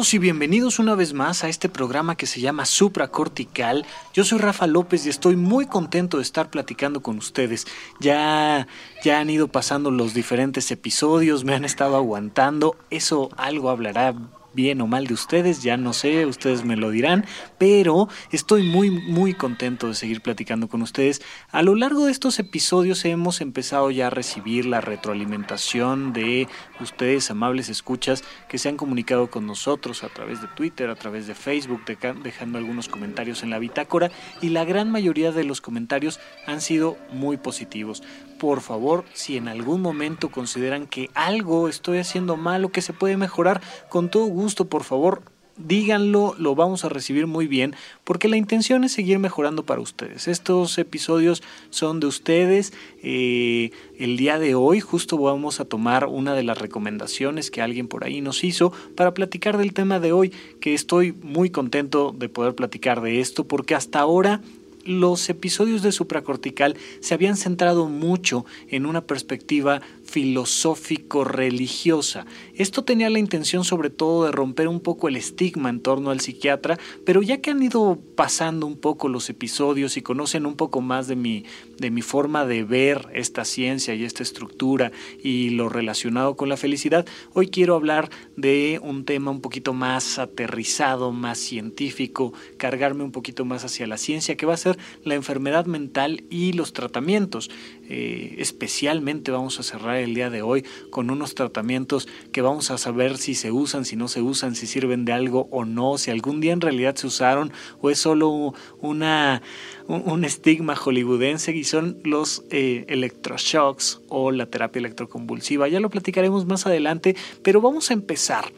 todos y bienvenidos una vez más a este programa que se llama Supracortical. Yo soy Rafa López y estoy muy contento de estar platicando con ustedes. Ya ya han ido pasando los diferentes episodios, me han estado aguantando. Eso algo hablará bien o mal de ustedes, ya no sé, ustedes me lo dirán, pero estoy muy muy contento de seguir platicando con ustedes. A lo largo de estos episodios hemos empezado ya a recibir la retroalimentación de ustedes, amables escuchas, que se han comunicado con nosotros a través de Twitter, a través de Facebook, dejando algunos comentarios en la bitácora y la gran mayoría de los comentarios han sido muy positivos. Por favor, si en algún momento consideran que algo estoy haciendo mal o que se puede mejorar, con todo gusto por favor, díganlo, lo vamos a recibir muy bien, porque la intención es seguir mejorando para ustedes. Estos episodios son de ustedes. Eh, el día de hoy justo vamos a tomar una de las recomendaciones que alguien por ahí nos hizo para platicar del tema de hoy, que estoy muy contento de poder platicar de esto, porque hasta ahora los episodios de supracortical se habían centrado mucho en una perspectiva filosófico-religiosa. Esto tenía la intención sobre todo de romper un poco el estigma en torno al psiquiatra, pero ya que han ido pasando un poco los episodios y conocen un poco más de mi, de mi forma de ver esta ciencia y esta estructura y lo relacionado con la felicidad, hoy quiero hablar de un tema un poquito más aterrizado, más científico, cargarme un poquito más hacia la ciencia, que va a ser la enfermedad mental y los tratamientos. Eh, especialmente vamos a cerrar el día de hoy con unos tratamientos que vamos a saber si se usan, si no se usan, si sirven de algo o no, si algún día en realidad se usaron o es solo una, un, estigma hollywoodense y son los eh, electroshocks o la terapia electroconvulsiva. Ya lo platicaremos más adelante, pero vamos a empezar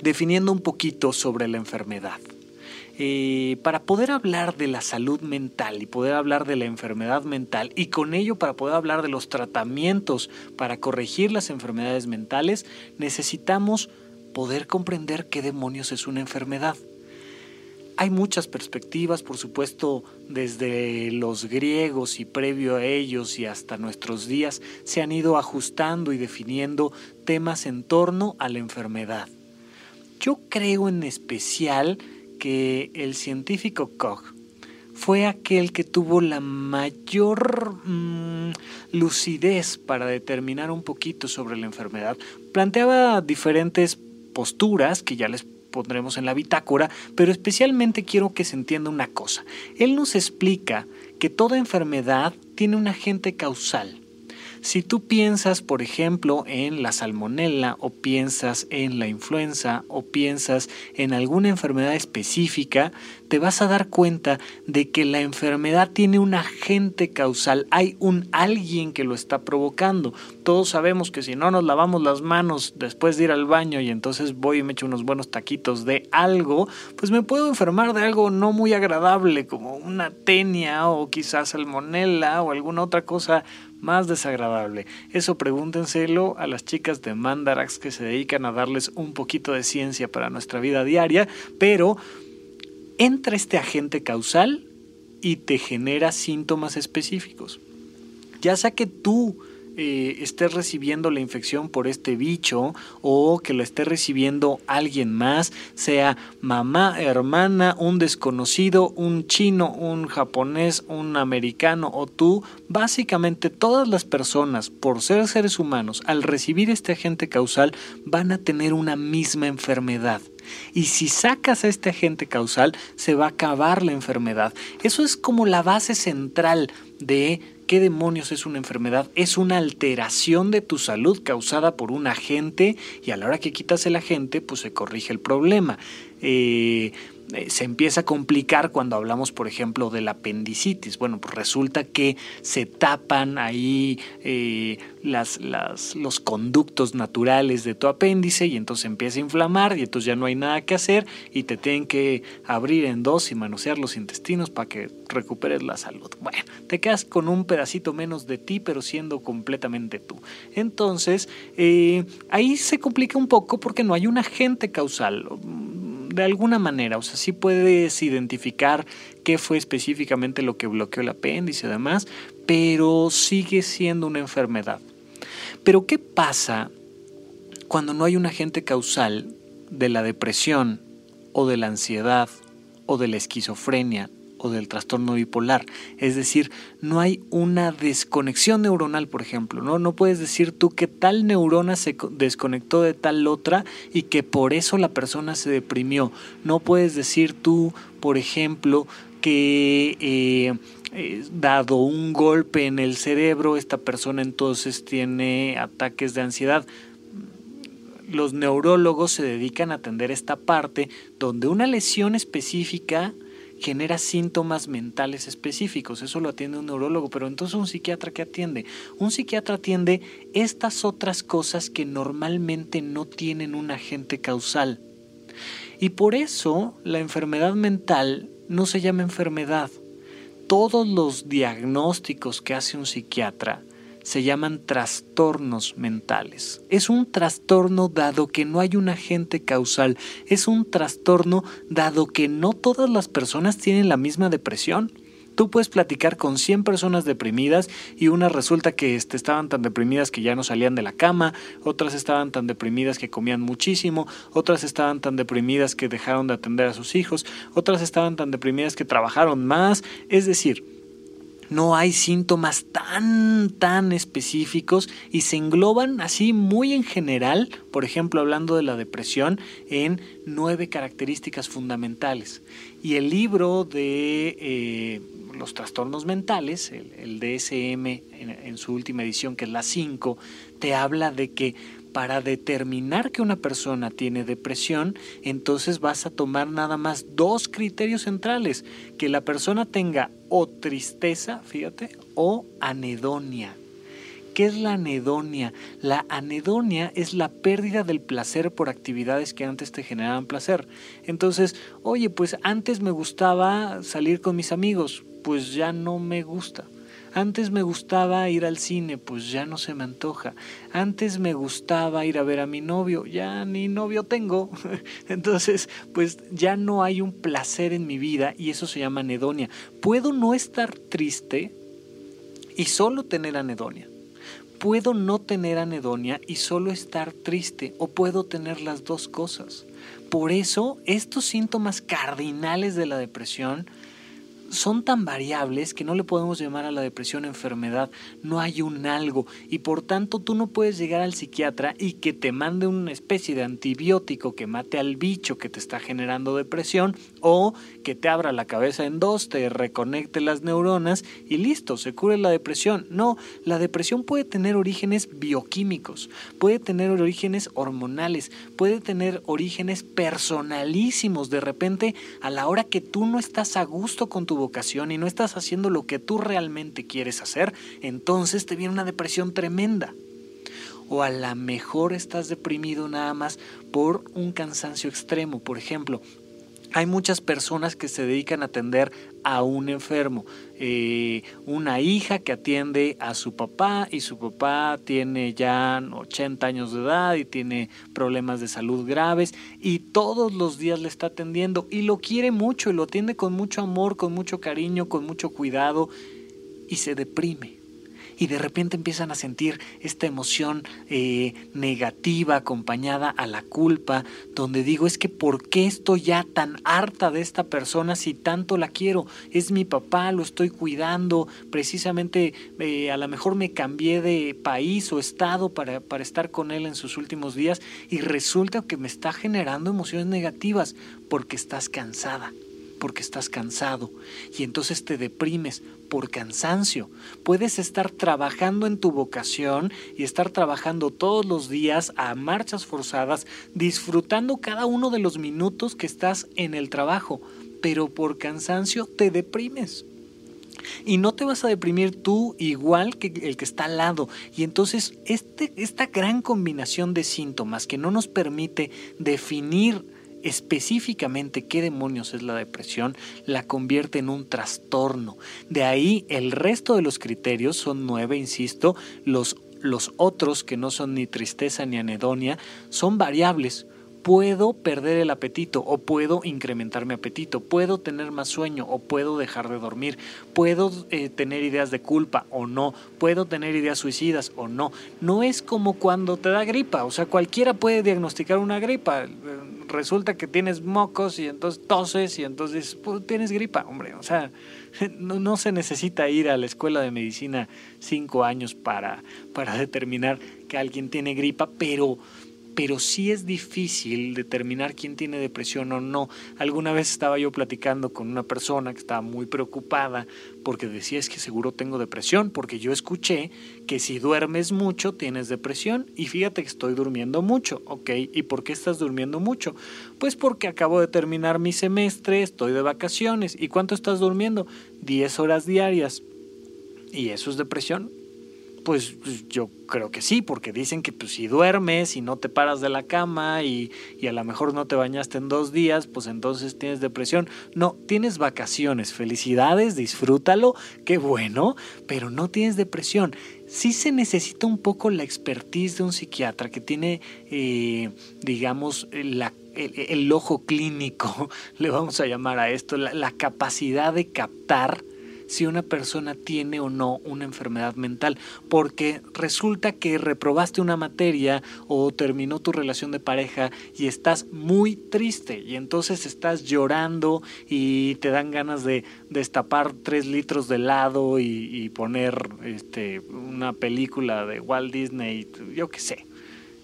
definiendo un poquito sobre la enfermedad. Eh, para poder hablar de la salud mental y poder hablar de la enfermedad mental y con ello para poder hablar de los tratamientos para corregir las enfermedades mentales, necesitamos poder comprender qué demonios es una enfermedad. Hay muchas perspectivas, por supuesto, desde los griegos y previo a ellos y hasta nuestros días se han ido ajustando y definiendo temas en torno a la enfermedad. Yo creo en especial que el científico Koch fue aquel que tuvo la mayor mm, lucidez para determinar un poquito sobre la enfermedad. Planteaba diferentes posturas que ya les pondremos en la bitácora, pero especialmente quiero que se entienda una cosa. Él nos explica que toda enfermedad tiene un agente causal si tú piensas, por ejemplo, en la salmonella o piensas en la influenza o piensas en alguna enfermedad específica, te vas a dar cuenta de que la enfermedad tiene un agente causal, hay un alguien que lo está provocando. Todos sabemos que si no nos lavamos las manos después de ir al baño y entonces voy y me echo unos buenos taquitos de algo, pues me puedo enfermar de algo no muy agradable como una tenia o quizás salmonella o alguna otra cosa más desagradable. Eso pregúntenselo a las chicas de Mandarax que se dedican a darles un poquito de ciencia para nuestra vida diaria, pero entra este agente causal y te genera síntomas específicos. Ya sea que tú eh, estés recibiendo la infección por este bicho o que lo esté recibiendo alguien más, sea mamá, hermana, un desconocido, un chino, un japonés, un americano o tú, básicamente todas las personas, por ser seres humanos, al recibir este agente causal, van a tener una misma enfermedad. Y si sacas a este agente causal, se va a acabar la enfermedad. Eso es como la base central de ¿Qué demonios es una enfermedad? Es una alteración de tu salud causada por un agente y a la hora que quitas el agente, pues se corrige el problema. Eh, eh, se empieza a complicar cuando hablamos, por ejemplo, de la apendicitis. Bueno, pues resulta que se tapan ahí eh, las, los conductos naturales de tu apéndice y entonces empieza a inflamar y entonces ya no hay nada que hacer y te tienen que abrir en dos y manosear los intestinos para que recuperes la salud. Bueno, te quedas con un pedacito menos de ti, pero siendo completamente tú. Entonces, eh, ahí se complica un poco porque no hay un agente causal de alguna manera, o sea, sí puedes identificar qué fue específicamente lo que bloqueó el apéndice y demás, pero sigue siendo una enfermedad. Pero ¿qué pasa cuando no hay un agente causal de la depresión o de la ansiedad o de la esquizofrenia del trastorno bipolar. Es decir, no hay una desconexión neuronal, por ejemplo. ¿no? no puedes decir tú que tal neurona se desconectó de tal otra y que por eso la persona se deprimió. No puedes decir tú, por ejemplo, que eh, eh, dado un golpe en el cerebro, esta persona entonces tiene ataques de ansiedad los neurólogos se dedican a atender esta parte donde una lesión específica genera síntomas mentales específicos. Eso lo atiende un neurólogo, pero entonces un psiquiatra que atiende. Un psiquiatra atiende estas otras cosas que normalmente no tienen un agente causal. Y por eso la enfermedad mental no se llama enfermedad. Todos los diagnósticos que hace un psiquiatra se llaman trastornos mentales. Es un trastorno dado que no hay un agente causal. Es un trastorno dado que no todas las personas tienen la misma depresión. Tú puedes platicar con 100 personas deprimidas y unas resulta que este, estaban tan deprimidas que ya no salían de la cama, otras estaban tan deprimidas que comían muchísimo, otras estaban tan deprimidas que dejaron de atender a sus hijos, otras estaban tan deprimidas que trabajaron más. Es decir, no hay síntomas tan, tan específicos y se engloban así muy en general, por ejemplo, hablando de la depresión, en nueve características fundamentales. Y el libro de eh, los trastornos mentales, el, DSM en, en, su última edición, que es la 5, te habla de que para determinar que una persona tiene depresión, entonces vas a tomar nada más dos criterios centrales, que la persona tenga o tristeza, fíjate, o anedonia. ¿Qué es la anedonia? La anedonia es la pérdida del placer por actividades que antes te generaban placer. Entonces, oye, pues antes me gustaba salir con mis amigos, pues ya no me gusta. Antes me gustaba ir al cine, pues ya no se me antoja. Antes me gustaba ir a ver a mi novio, ya ni novio tengo. Entonces, pues ya no hay un placer en mi vida y eso se llama anedonia. Puedo no estar triste y solo tener anedonia. Puedo no tener anedonia y solo estar triste o puedo tener las dos cosas. Por eso, estos síntomas cardinales de la depresión son tan variables que no le podemos llamar a la depresión enfermedad, no hay un algo y por tanto tú no puedes llegar al psiquiatra y que te mande una especie de antibiótico que mate al bicho que te está generando depresión o que te abra la cabeza en dos, te reconecte las neuronas y listo, se cure la depresión. No, la depresión puede tener orígenes bioquímicos, puede tener orígenes hormonales, puede tener orígenes personalísimos. De repente, a la hora que tú no estás a gusto con vocación y no estás haciendo lo que tú realmente quieres hacer, entonces te viene una depresión tremenda. O a lo mejor estás deprimido nada más por un cansancio extremo. Por ejemplo, hay muchas personas que se dedican a atender a un enfermo. Eh, una hija que atiende a su papá y su papá tiene ya 80 años de edad y tiene problemas de salud graves y todos los días le está atendiendo y lo quiere mucho y lo atiende con mucho amor, con mucho cariño, con mucho cuidado y se deprime y de repente empiezan a sentir esta emoción eh, negativa acompañada a la culpa, donde digo, es que ¿por qué estoy ya tan harta de esta persona si tanto la quiero? Es mi papá, lo estoy cuidando, precisamente eh, a lo mejor me cambié de país o estado para, para estar con él en sus últimos días y resulta que me está generando emociones negativas porque estás cansada porque estás cansado y entonces te deprimes por cansancio. Puedes estar trabajando en tu vocación y estar trabajando todos los días a marchas forzadas, disfrutando cada uno de los minutos que estás en el trabajo, pero por cansancio te deprimes. Y no te vas a deprimir tú igual que el que está al lado. Y entonces este, esta gran combinación de síntomas que no nos permite definir específicamente qué demonios es la depresión, la convierte en un trastorno. De ahí el resto de los criterios son nueve, insisto, los, los otros que no son ni tristeza ni anedonia son variables puedo perder el apetito o puedo incrementar mi apetito, puedo tener más sueño o puedo dejar de dormir, puedo eh, tener ideas de culpa o no, puedo tener ideas suicidas o no. No es como cuando te da gripa, o sea, cualquiera puede diagnosticar una gripa. Resulta que tienes mocos y entonces toses y entonces pues, tienes gripa, hombre, o sea, no, no, se necesita ir a la escuela de medicina cinco años para, para determinar que alguien tiene gripa, pero pero sí es difícil determinar quién tiene depresión o no. Alguna vez estaba yo platicando con una persona que estaba muy preocupada porque decía es que seguro tengo depresión, porque yo escuché que si duermes mucho tienes depresión y fíjate que estoy durmiendo mucho, ¿ok? ¿Y por qué estás durmiendo mucho? Pues porque acabo de terminar mi semestre, estoy de vacaciones. ¿Y cuánto estás durmiendo? 10 horas diarias. ¿Y eso es depresión? Pues, pues yo creo que sí, porque dicen que pues, si duermes y no te paras de la cama y, y, a lo mejor no te bañaste en dos días, pues entonces tienes depresión. No, tienes vacaciones, felicidades, disfrútalo, qué bueno, pero no tienes depresión. Sí se necesita un poco la expertise de un psiquiatra que tiene, eh, digamos, la el, ojo clínico, le vamos a llamar a esto, la capacidad de captar si una persona tiene o no una enfermedad mental, porque resulta que reprobaste una materia o terminó tu relación de pareja y estás muy triste y entonces estás llorando y te dan ganas de destapar tres litros de helado y, poner este, una película de Walt Disney, yo qué sé.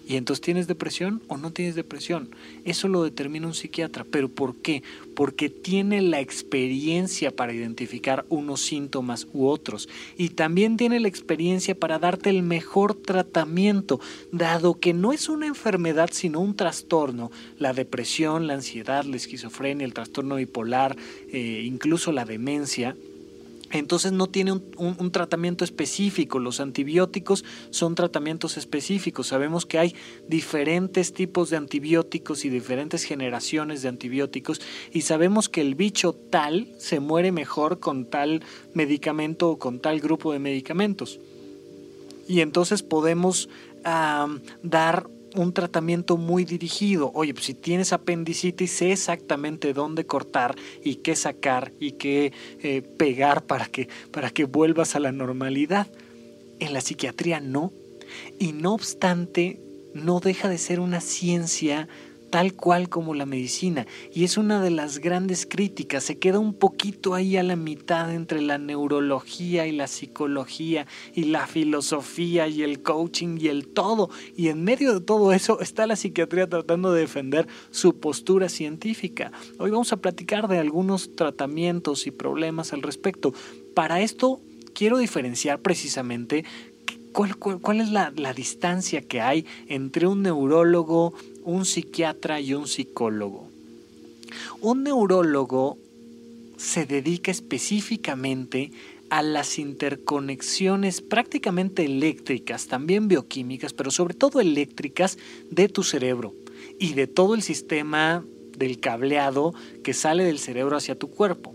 Y entonces tienes depresión o no tienes depresión. Eso lo determina un psiquiatra. ¿Pero por qué? Porque tiene la experiencia para identificar unos síntomas u otros. Y también tiene la experiencia para darte el mejor tratamiento, dado que no es una enfermedad sino un trastorno. La depresión, la ansiedad, la esquizofrenia, el trastorno bipolar, eh, incluso la demencia entonces no tiene un, tratamiento específico. Los antibióticos son tratamientos específicos. Sabemos que hay diferentes tipos de antibióticos y diferentes generaciones de antibióticos y sabemos que el bicho tal se muere mejor con tal medicamento o con tal grupo de medicamentos. Y entonces podemos dar un tratamiento muy dirigido. Oye, pues si tienes apendicitis, sé exactamente dónde cortar y qué sacar y qué eh, pegar para que, para que vuelvas a la normalidad. En la psiquiatría no. Y no obstante, no deja de ser una ciencia tal cual como la medicina. Y es una de las grandes críticas. Se queda un poquito ahí a la mitad entre la neurología y la psicología y la filosofía y el coaching y el todo. Y en medio de todo eso está la psiquiatría tratando de defender su postura científica. Hoy vamos a platicar de algunos tratamientos y problemas al respecto. Para esto quiero diferenciar precisamente ¿Cuál, es la, la, distancia que hay entre un neurólogo, un psiquiatra y un psicólogo? Un neurólogo se dedica específicamente a las interconexiones prácticamente eléctricas, también bioquímicas, pero sobre todo eléctricas de tu cerebro y de todo el sistema del cableado que sale del cerebro hacia tu cuerpo.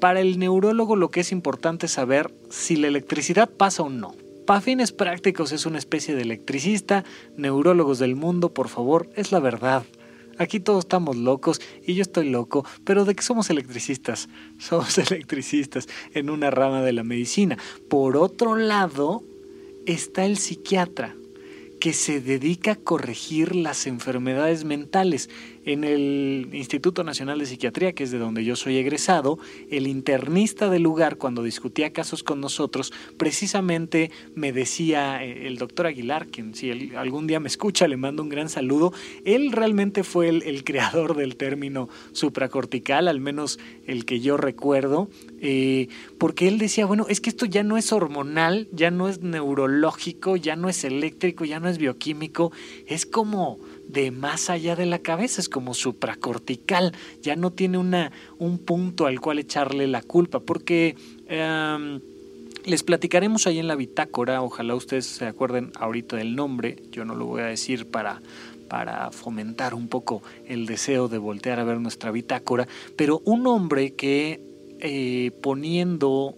Para el neurólogo lo que es importante es saber si la electricidad pasa o no. Para fines prácticos es una especie de electricista, neurólogos del mundo, por favor, es la verdad. Aquí todos estamos locos y yo estoy loco, pero ¿de qué somos electricistas? Somos electricistas en una rama de la medicina. Por otro lado, está el psiquiatra, que se dedica a corregir las enfermedades mentales. En el Instituto Nacional de Psiquiatría, que es de donde yo soy egresado, el internista del lugar, cuando discutía casos con nosotros, precisamente me decía eh, el doctor Aguilar, quien si algún día me escucha, le mando un gran saludo, él realmente fue el, creador del término supracortical, al menos el que yo recuerdo, eh, porque él decía, bueno, es que esto ya no es hormonal, ya no es neurológico, ya no es eléctrico, ya no es bioquímico, es como de más allá de la cabeza, es como supracortical, ya no tiene una, un punto al cual echarle la culpa, porque em, les platicaremos ahí en la bitácora, ojalá ustedes se acuerden ahorita del nombre, yo no lo voy a decir para, para fomentar un poco el deseo de voltear a ver nuestra bitácora, pero un hombre que eh, poniendo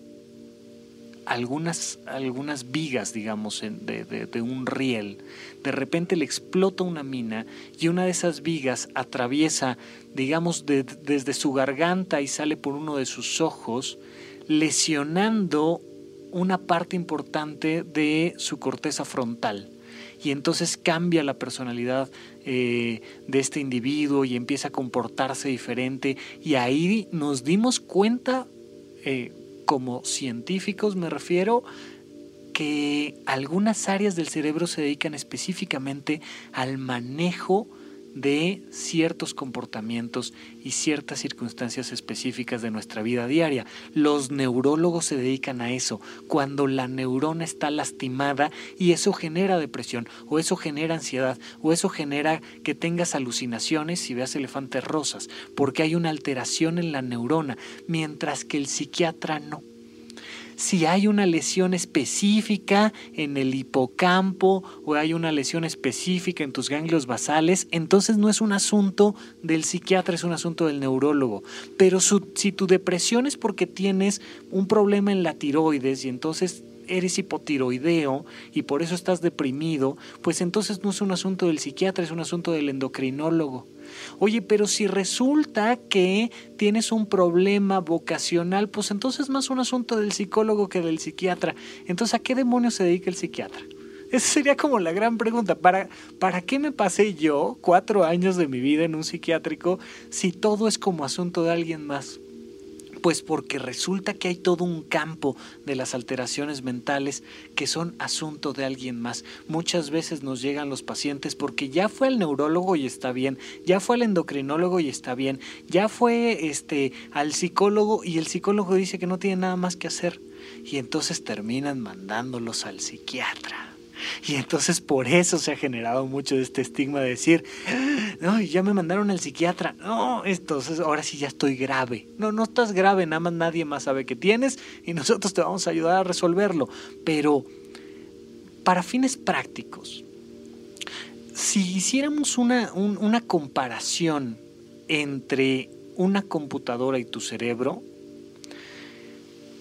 algunas, algunas vigas, digamos, de, de, un riel, de repente le explota una mina y una de esas vigas atraviesa, digamos, desde su garganta y sale por uno de sus ojos, lesionando una parte importante de su corteza frontal. Y entonces cambia la personalidad eh, de este individuo y empieza a comportarse diferente. Y ahí nos dimos cuenta, eh, como científicos me refiero, que algunas áreas del cerebro se dedican específicamente al manejo de ciertos comportamientos y ciertas circunstancias específicas de nuestra vida diaria. Los neurólogos se dedican a eso, cuando la neurona está lastimada y eso genera depresión o eso genera ansiedad o eso genera que tengas alucinaciones y veas elefantes rosas, porque hay una alteración en la neurona, mientras que el psiquiatra no si hay una lesión específica en el hipocampo o hay una lesión específica en tus ganglios basales, entonces no es un asunto del psiquiatra, es un asunto del neurólogo. Pero si tu depresión es porque tienes un problema en la tiroides y entonces eres hipotiroideo y por eso estás deprimido, pues entonces no es un asunto del psiquiatra, es un asunto del endocrinólogo. Oye, pero si resulta que tienes un problema vocacional, pues entonces es más un asunto del psicólogo que del psiquiatra. Entonces, ¿a qué demonios se dedica el psiquiatra? Esa sería como la gran pregunta. ¿Para, ¿Para qué me pasé yo cuatro años de mi vida en un psiquiátrico si todo es como asunto de alguien más? Pues porque resulta que hay todo un campo de las alteraciones mentales que son asunto de alguien más. Muchas veces nos llegan los pacientes porque ya fue al neurólogo y está bien, ya fue al endocrinólogo y está bien, ya fue este al psicólogo y el psicólogo dice que no tiene nada más que hacer y entonces terminan mandándolos al psiquiatra. Y entonces por eso se ha generado mucho este estigma de decir, no, ya me mandaron al psiquiatra, no, entonces ahora sí ya estoy grave. No, no estás grave, nada más nadie más sabe que tienes y nosotros te vamos a ayudar a resolverlo. Pero para fines prácticos, si hiciéramos una, una comparación entre una computadora y tu cerebro,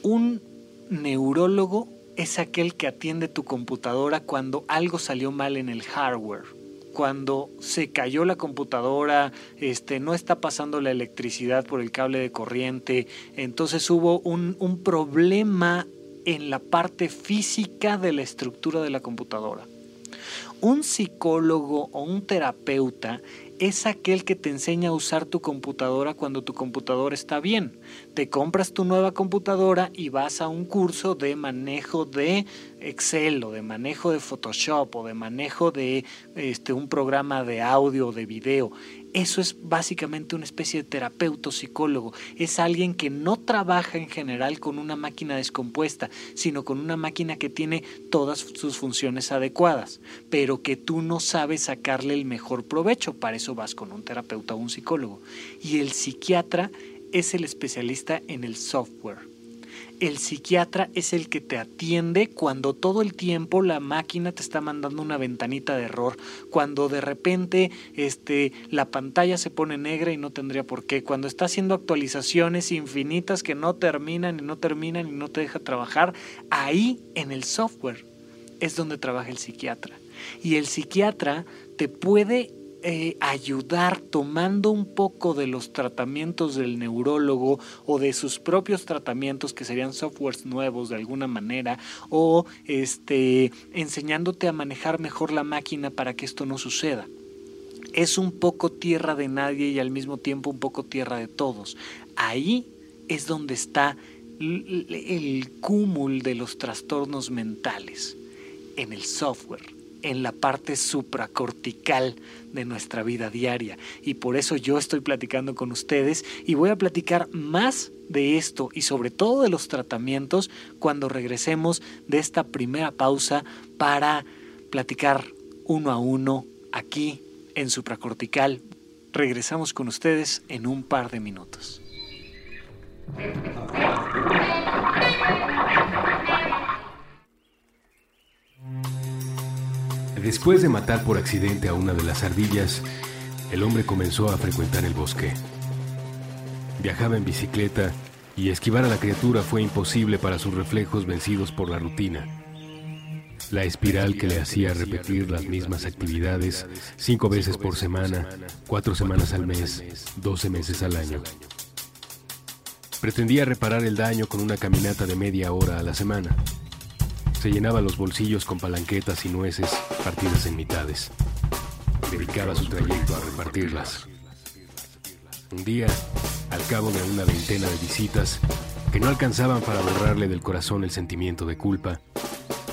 un neurólogo es aquel que atiende tu computadora cuando algo salió mal en el hardware. Cuando se cayó la computadora, este, no está pasando la electricidad por el cable de corriente, entonces hubo un, un problema en la parte física de la estructura de la computadora. Un psicólogo o un terapeuta es aquel que te enseña a usar tu computadora cuando tu computadora está bien. Te compras tu nueva computadora y vas a un curso de manejo de Excel o de manejo de Photoshop o de manejo de este, un programa de audio o de video. Eso es básicamente una especie de terapeuta psicólogo. Es alguien que no trabaja en general con una máquina descompuesta, sino con una máquina que tiene todas sus funciones adecuadas, pero que tú no sabes sacarle el mejor provecho. Para eso vas con un terapeuta o un psicólogo. Y el psiquiatra es el especialista en el software el psiquiatra es el que te atiende cuando todo el tiempo la máquina te está mandando una ventanita de error, cuando de repente este, la pantalla se pone negra y no tendría por qué, cuando está haciendo actualizaciones infinitas que no terminan y no terminan y no te deja trabajar, ahí en el software es donde trabaja el psiquiatra. Y el psiquiatra te puede eh, ayudar tomando un poco de los tratamientos del neurólogo o de sus propios tratamientos que serían softwares nuevos de alguna manera o este enseñándote a manejar mejor la máquina para que esto no suceda. es un poco tierra de nadie y al mismo tiempo un poco tierra de todos. Ahí es donde está el cúmulo de los trastornos mentales, en el software, en la parte supracortical de nuestra vida diaria. Y por eso yo estoy platicando con ustedes y voy a platicar más de esto y sobre todo de los tratamientos cuando regresemos de esta primera pausa para platicar uno a uno aquí en supracortical. Regresamos con ustedes en un par de minutos. Después de matar por accidente a una de las ardillas, el hombre comenzó a frecuentar el bosque. Viajaba en bicicleta y esquivar a la criatura fue imposible para sus reflejos vencidos por la rutina. La espiral que le hacía repetir las mismas actividades cinco veces por semana, cuatro semanas al mes, doce meses al año. Pretendía reparar el daño con una caminata de media hora a la semana. Se llenaba los bolsillos con palanquetas y nueces partidas en mitades. Dedicaba su trayecto a repartirlas. Un día, al cabo de una veintena de visitas que no alcanzaban para borrarle del corazón el sentimiento de culpa,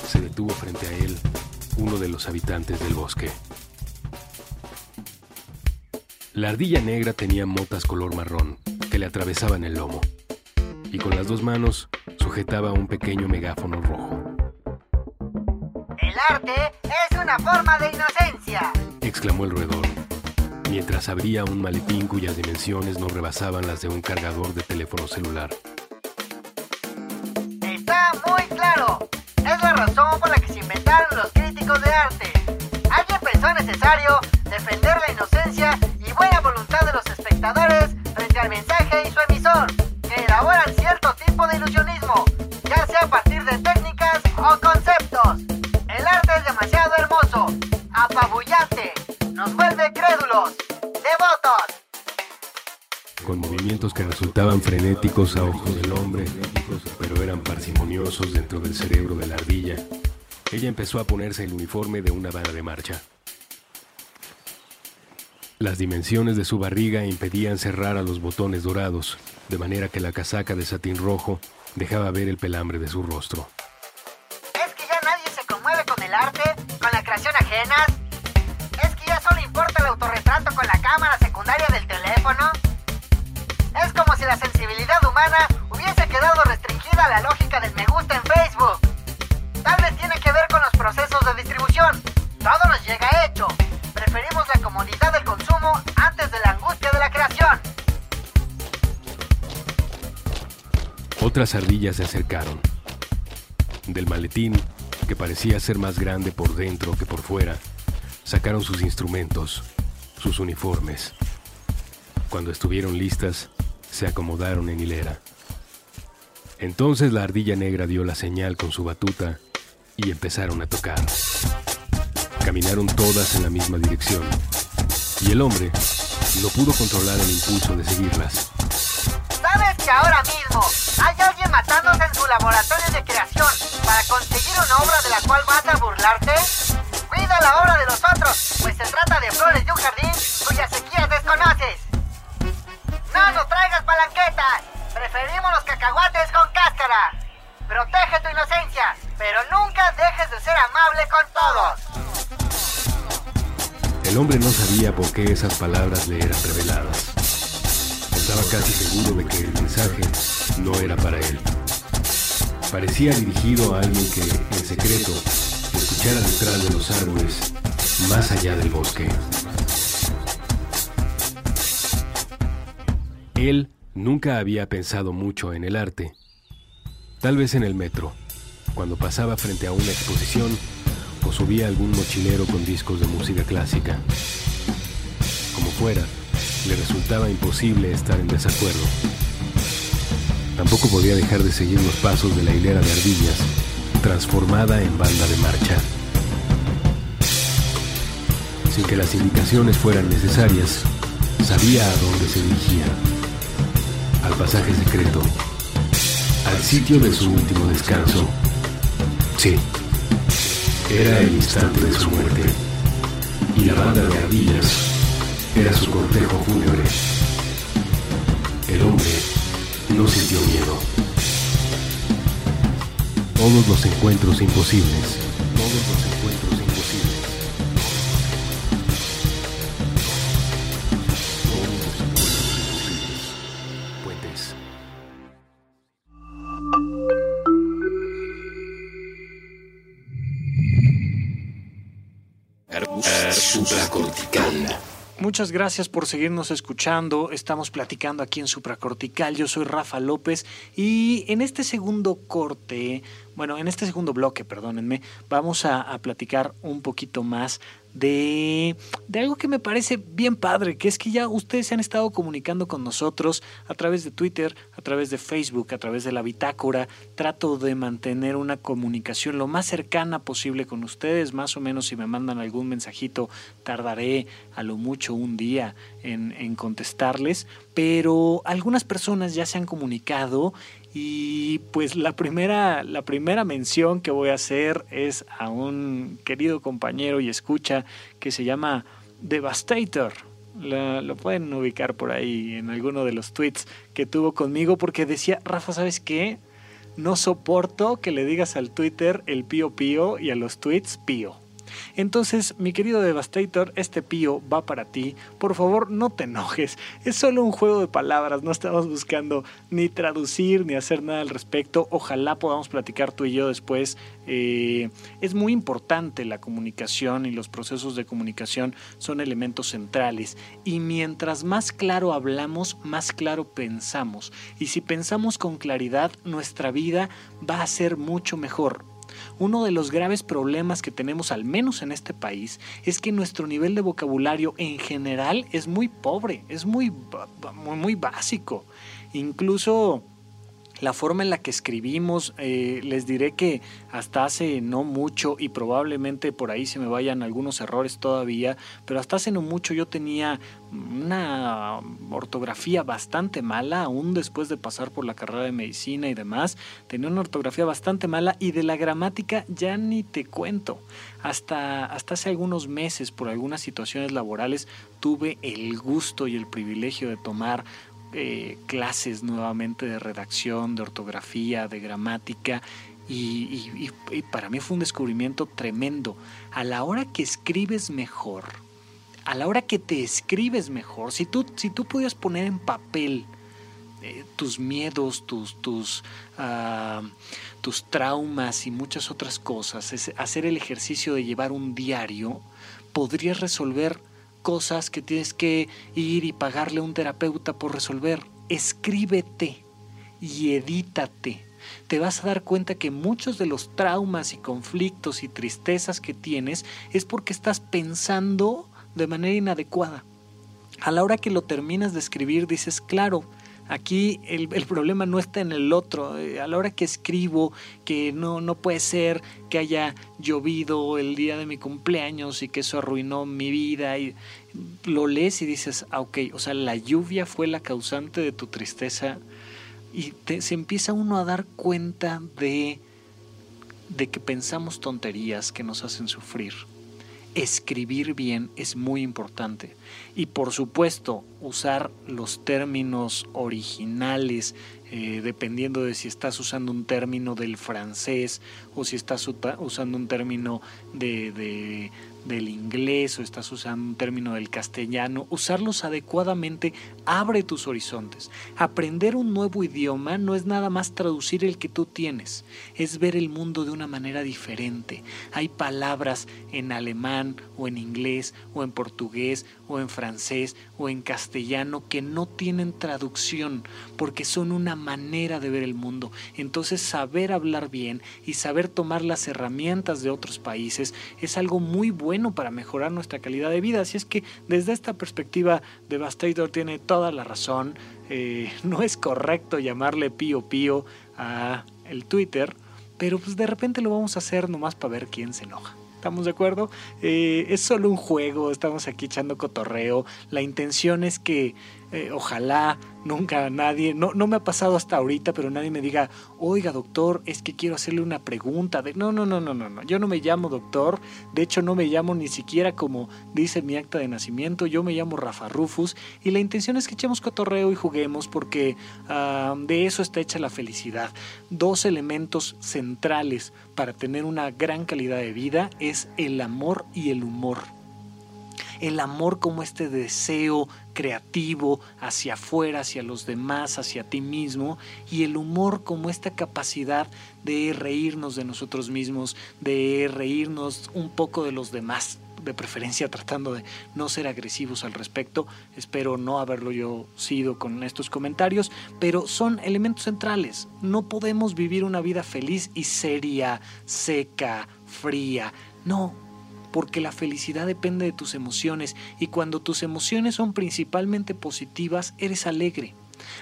se detuvo frente a él uno de los habitantes del bosque. La ardilla negra tenía motas color marrón que le atravesaban el lomo y con las dos manos sujetaba un pequeño megáfono rojo. Arte es una forma de inocencia, exclamó el roedor, mientras abría un maletín cuyas dimensiones no rebasaban las de un cargador de teléfono celular. Está muy claro. Es la razón por la que se inventaron los críticos de arte. Alguien pensó necesario a ojos del hombre, pero eran parsimoniosos dentro del cerebro de la ardilla, ella empezó a ponerse el uniforme de una banda de marcha. Las dimensiones de su barriga impedían cerrar a los botones dorados, de manera que la casaca de satín rojo dejaba ver el pelambre de su rostro Otras ardillas se acercaron. Del maletín que parecía ser más grande por dentro que por fuera, sacaron sus instrumentos, sus uniformes. Cuando estuvieron listas, se acomodaron en hilera. Entonces la ardilla negra dio la señal con su batuta y empezaron a tocar. Caminaron todas en la misma dirección y el hombre no pudo controlar el impulso de seguirlas. ¿Sabes que ahora mismo hay alguien matándose en su laboratorio de creación para conseguir una obra de la cual vas a burlarte? Cuida la obra de los otros, pues se trata de flores de un jardín cuyas sequías desconoces. No nos traigas palanquetas, preferimos los cacahuates con cáscara. Protege tu inocencia, pero nunca dejes de ser amable con todos. El hombre no sabía por qué esas palabras le eran reveladas. Estaba casi seguro de que el mensaje no era para él. Parecía dirigido a alguien que, en secreto, escuchara detrás de los árboles, más allá del bosque. Él nunca había pensado mucho en el arte. Tal vez en el metro, cuando pasaba frente a una exposición o subía algún mochilero con discos de música clásica. Como fuera, le resultaba imposible estar en desacuerdo. Tampoco podía dejar de seguir los pasos de la hilera de ardillas, transformada en banda de marcha. Sin que las indicaciones fueran necesarias, sabía a dónde se dirigía. Al pasaje secreto. Al sitio de su último descanso. Sí, era el instante de su muerte. Y la banda de ardillas era su cortejo fúnebre. El hombre no sintió miedo. Todos los encuentros imposibles. Todos los encuentros imposibles. Todos los encuentros imposibles. Puentes. Supracortical. Muchas gracias por seguirnos escuchando. Estamos platicando aquí en Supracortical. Yo soy Rafa López y en este segundo corte, bueno, en este segundo bloque, perdónenme, vamos a, a platicar un poquito más de, de algo que me parece bien padre, que es que ya ustedes se han estado comunicando con nosotros a través de Twitter, a través de Facebook, a través de la bitácora. Trato de mantener una comunicación lo más cercana posible con ustedes, más o menos si me mandan algún mensajito, tardaré a lo mucho un día en, en contestarles, pero algunas personas ya se han comunicado y pues la primera, la primera mención que voy a hacer es a un querido compañero y escucha que se llama Devastator. Lo, lo, pueden ubicar por ahí en alguno de los tweets que tuvo conmigo porque decía, Rafa, ¿sabes qué? No soporto que le digas al Twitter el pío pío y a los tweets pío. Entonces, mi querido Devastator, este pío va para ti. Por favor, no te enojes. Es solo un juego de palabras. No estamos buscando ni traducir ni hacer nada al respecto. Ojalá podamos platicar tú y yo después. Eh, es muy importante la comunicación y los procesos de comunicación son elementos centrales. Y mientras más claro hablamos, más claro pensamos. Y si pensamos con claridad, nuestra vida va a ser mucho mejor. Uno de los graves problemas que tenemos, al menos en este país, es que nuestro nivel de vocabulario en general es muy pobre, es muy, muy, básico. Incluso la forma en la que escribimos, eh, les diré que hasta hace no mucho, y probablemente por ahí se me vayan algunos errores todavía, pero hasta hace no mucho yo tenía una ortografía bastante mala, aún después de pasar por la carrera de medicina y demás, tenía una ortografía bastante mala y de la gramática ya ni te cuento. Hasta, hasta hace algunos meses, por algunas situaciones laborales, tuve el gusto y el privilegio de tomar eh, clases nuevamente de redacción, de ortografía, de gramática. Y, para mí fue un descubrimiento tremendo. A la hora que escribes mejor, a la hora que te escribes mejor, si tú, si tú pudieras poner en papel eh, tus miedos, tus, tus, uh, tus traumas y muchas otras cosas, es hacer el ejercicio de llevar un diario, podrías resolver cosas que tienes que ir y pagarle a un terapeuta por resolver. Escríbete y edítate. Te vas a dar cuenta que muchos de los traumas y conflictos y tristezas que tienes es porque estás pensando de manera inadecuada. A la hora que lo terminas de escribir dices, claro, Aquí el, el, problema no está en el otro. A la hora que escribo, que no, no puede ser que haya llovido el día de mi cumpleaños y que eso arruinó mi vida. Y lo lees y dices, ah, ok, o sea, la lluvia fue la causante de tu tristeza. Y te, se empieza uno a dar cuenta de, de que pensamos tonterías que nos hacen sufrir escribir bien es muy importante. Y por supuesto, usar los términos originales, eh, dependiendo de si estás usando un término del francés o si estás usando un término de, de, del inglés o estás usando un término del castellano, usarlos adecuadamente abre tus horizontes. Aprender un nuevo idioma no es nada más traducir el que tú tienes, es ver el mundo de una manera diferente. Hay palabras en alemán o en inglés o en portugués o en francés o en castellano que no tienen traducción porque son una manera de ver el mundo. Entonces saber hablar bien y saber tomar las herramientas de otros países es algo muy bueno bueno para mejorar nuestra calidad de vida. Así es que desde esta perspectiva, Devastator tiene toda la razón. Eh, no es correcto llamarle pío pío a el Twitter, pero pues de repente lo vamos a hacer nomás para ver quién se enoja. ¿Estamos de acuerdo? Eh, es solo un juego, estamos aquí echando cotorreo. La intención es que eh, ojalá nunca nadie, no, no me ha pasado hasta ahorita, pero nadie me diga, oiga doctor, es que quiero hacerle una pregunta. De, no, no, no, no, no, no, yo no me llamo doctor, de hecho no me llamo ni siquiera como dice mi acta de nacimiento, yo me llamo Rafa Rufus. Y la intención es que echemos cotorreo y juguemos porque ah, de eso está hecha la felicidad. Dos elementos centrales para tener una gran calidad de vida es el amor y el humor el amor como este deseo creativo hacia afuera, hacia los demás, hacia ti mismo, y el humor como esta capacidad de reírnos de nosotros mismos, de reírnos un poco de los demás, de preferencia tratando de no ser agresivos al respecto. Espero no haberlo yo sido con estos comentarios, pero son elementos centrales. No podemos vivir una vida feliz y seria, seca, fría. No, porque la felicidad depende de tus emociones y cuando tus emociones son principalmente positivas, eres alegre.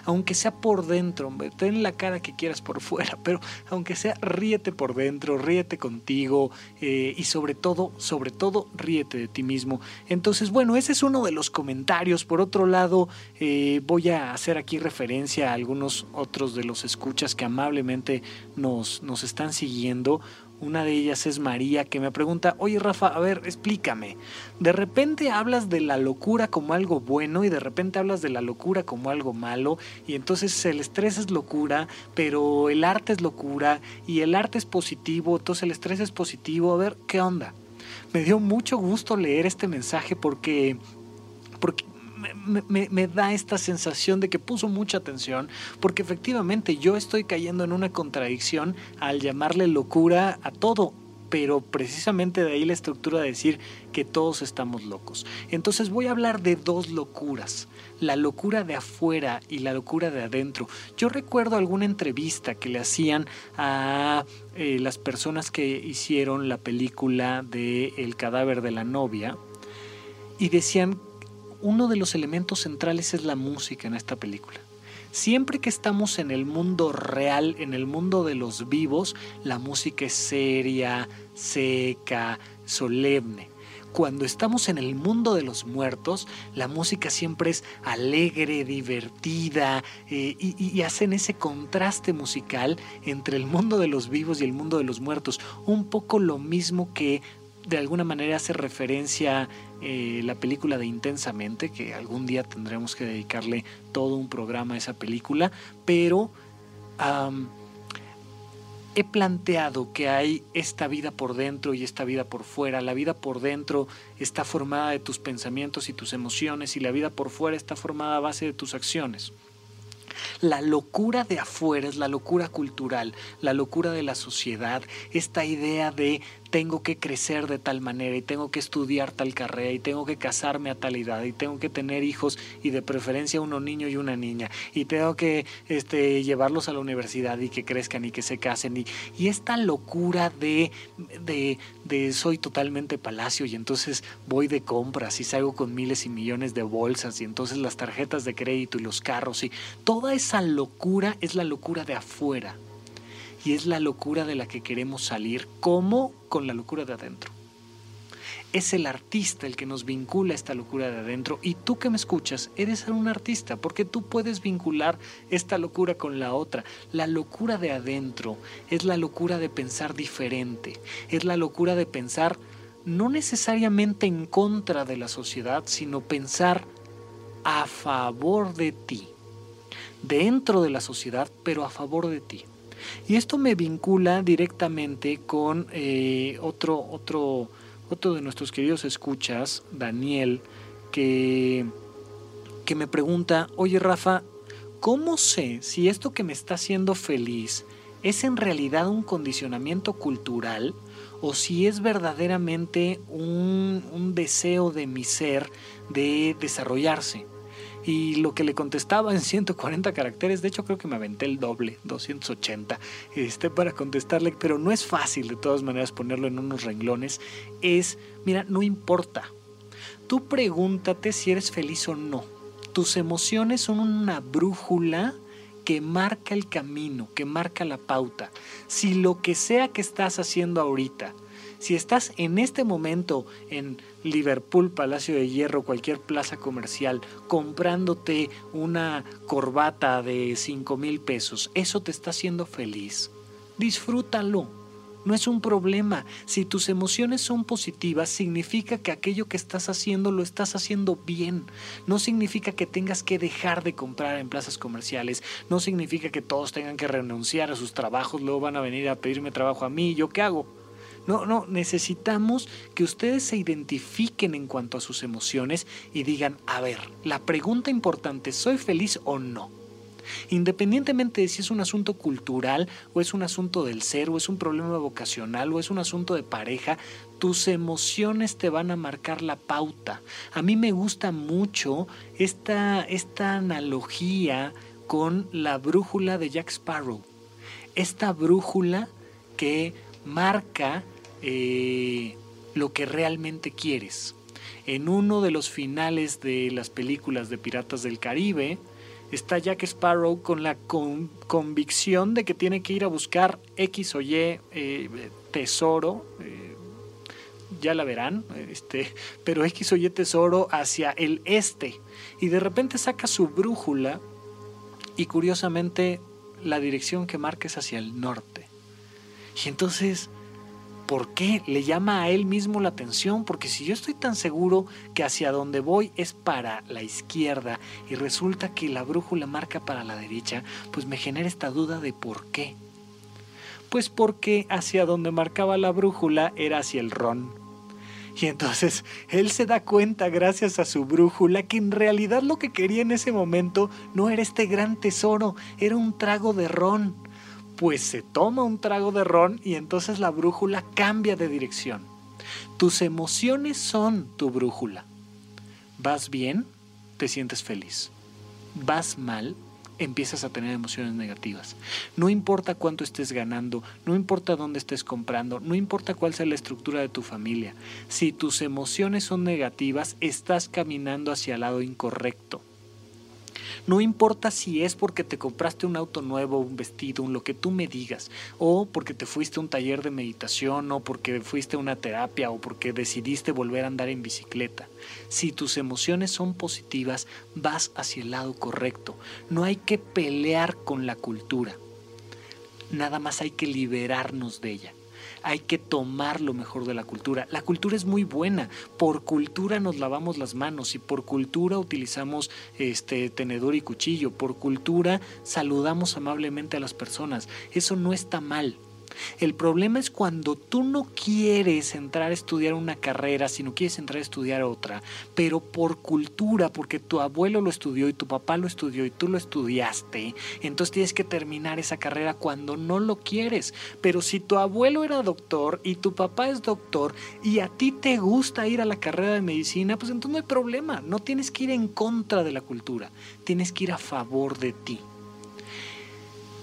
Aunque sea por dentro, ten la cara que quieras por fuera, pero aunque sea ríete por dentro, ríete contigo eh, y sobre todo, sobre todo, ríete de ti mismo. Entonces, bueno, ese es uno de los comentarios. Por otro lado, eh, voy a hacer aquí referencia a algunos otros de los escuchas que amablemente nos, nos están siguiendo. Una de ellas es María que me pregunta, oye Rafa, a ver, explícame. De repente hablas de la locura como algo bueno y de repente hablas de la locura como algo malo y entonces el estrés es locura, pero el arte es locura y el arte es positivo, entonces el estrés es positivo. A ver, ¿qué onda? Me dio mucho gusto leer este mensaje porque porque me, da esta sensación de que puso mucha atención, porque efectivamente yo estoy cayendo en una contradicción al llamarle locura a todo, pero precisamente de ahí la estructura de decir que todos estamos locos. Entonces voy a hablar de dos locuras, la locura de afuera y la locura de adentro. Yo recuerdo alguna entrevista que le hacían a eh, las personas que hicieron la película de El cadáver de la novia y decían uno de los elementos centrales es la música en esta película. Siempre que estamos en el mundo real, en el mundo de los vivos, la música es seria, seca, solemne. Cuando estamos en el mundo de los muertos, la música siempre es alegre, divertida eh, y, y hacen ese contraste musical entre el mundo de los vivos y el mundo de los muertos. Un poco lo mismo que de alguna manera hace referencia eh, la película de Intensamente, que algún día tendremos que dedicarle todo un programa a esa película, pero he planteado que hay esta vida por dentro y esta vida por fuera. La vida por dentro está formada de tus pensamientos y tus emociones y la vida por fuera está formada a base de tus acciones. La locura de afuera es la locura cultural, la locura de la sociedad, esta idea de tengo que crecer de tal manera y tengo que estudiar tal carrera y tengo que casarme a tal edad y tengo que tener hijos y de preferencia uno niño y una niña y tengo que este, llevarlos a la universidad y que crezcan y que se casen y, y esta locura de, de, de soy totalmente palacio y entonces voy de compras y salgo con miles y millones de bolsas y entonces las tarjetas de crédito y los carros y toda esa locura es la locura de afuera y es la locura de la que queremos salir, como con la locura de adentro. Es el artista el que nos vincula a esta locura de adentro y tú que me escuchas eres un artista porque tú puedes vincular esta locura con la otra. La locura de adentro es la locura de pensar diferente, es la locura de pensar no necesariamente en contra de la sociedad, sino pensar a favor de ti, dentro de la sociedad, pero a favor de ti. Y esto me vincula directamente con eh, otro, otro, otro de nuestros queridos escuchas, Daniel, que, que me pregunta, oye Rafa, ¿cómo sé si esto que me está haciendo feliz es en realidad un condicionamiento cultural o si es verdaderamente un, un deseo de mi ser de desarrollarse? Y lo que le contestaba en 140 caracteres, de hecho creo que me aventé el doble, 280, este, para contestarle, pero no es fácil de todas maneras ponerlo en unos renglones, es, mira, no importa, tú pregúntate si eres feliz o no, tus emociones son una brújula que marca el camino, que marca la pauta. Si lo que sea que estás haciendo ahorita Si estás en este momento en Liverpool, Palacio de Hierro, cualquier plaza comercial, comprándote una corbata de 5 mil pesos, eso te está haciendo feliz. Disfrútalo. No es un problema. Si tus emociones son positivas, significa que aquello que estás haciendo lo estás haciendo bien. No significa que tengas que dejar de comprar en plazas comerciales. No significa que todos tengan que renunciar a sus trabajos. Luego van a venir a pedirme trabajo a mí. ¿Yo qué hago? No, no, necesitamos que ustedes se identifiquen en cuanto a sus emociones y digan, a ver, la pregunta importante, ¿soy feliz o no? Independientemente de si es un asunto cultural o es un asunto del ser o es un problema vocacional o es un asunto de pareja, tus emociones te van a marcar la pauta. A mí me gusta mucho esta, esta analogía con la brújula de Jack Sparrow. Esta brújula que marca eh, lo que realmente quieres. En uno de los finales de las películas de Piratas del Caribe, está Jack Sparrow con la convicción de que tiene que ir a buscar X o Y eh, tesoro. Eh, ya la verán, este, pero X o Y tesoro hacia el este. Y de repente saca su brújula y curiosamente la dirección que marca es hacia el norte. Y entonces ¿Por qué? Le llama a él mismo la atención, porque si yo estoy tan seguro que hacia donde voy es para la izquierda y resulta que la brújula marca para la derecha, pues me genera esta duda de por qué. Pues porque hacia donde marcaba la brújula era hacia el ron. Y entonces él se da cuenta, gracias a su brújula, que en realidad lo que quería en ese momento no era este gran tesoro, era un trago de ron pues se toma un trago de ron y entonces la brújula cambia de dirección. Tus emociones son tu brújula. Vas bien, te sientes feliz. Vas mal, empiezas a tener emociones negativas. No importa cuánto estés ganando, no importa dónde estés comprando, no importa cuál sea la estructura de tu familia. Si tus emociones son negativas, estás caminando hacia el lado incorrecto. No importa si es porque te compraste un auto nuevo, un vestido, un lo que tú me digas, o porque te fuiste a un taller de meditación, o porque fuiste a una terapia, o porque decidiste volver a andar en bicicleta. Si tus emociones son positivas, vas hacia el lado correcto. No hay que pelear con la cultura. Nada más hay que liberarnos de ella hay que tomar lo mejor de la cultura. La cultura es muy buena, por cultura nos lavamos las manos y por cultura utilizamos este tenedor y cuchillo, por cultura saludamos amablemente a las personas. Eso no está mal. El problema es cuando tú no quieres entrar a estudiar una carrera, sino quieres entrar a estudiar otra, pero por cultura, porque tu abuelo lo estudió y tu papá lo estudió y tú lo estudiaste, entonces tienes que terminar esa carrera cuando no lo quieres. Pero si tu abuelo era doctor y tu papá es doctor y a ti te gusta ir a la carrera de medicina, pues entonces no hay problema, no tienes que ir en contra de la cultura, tienes que ir a favor de ti.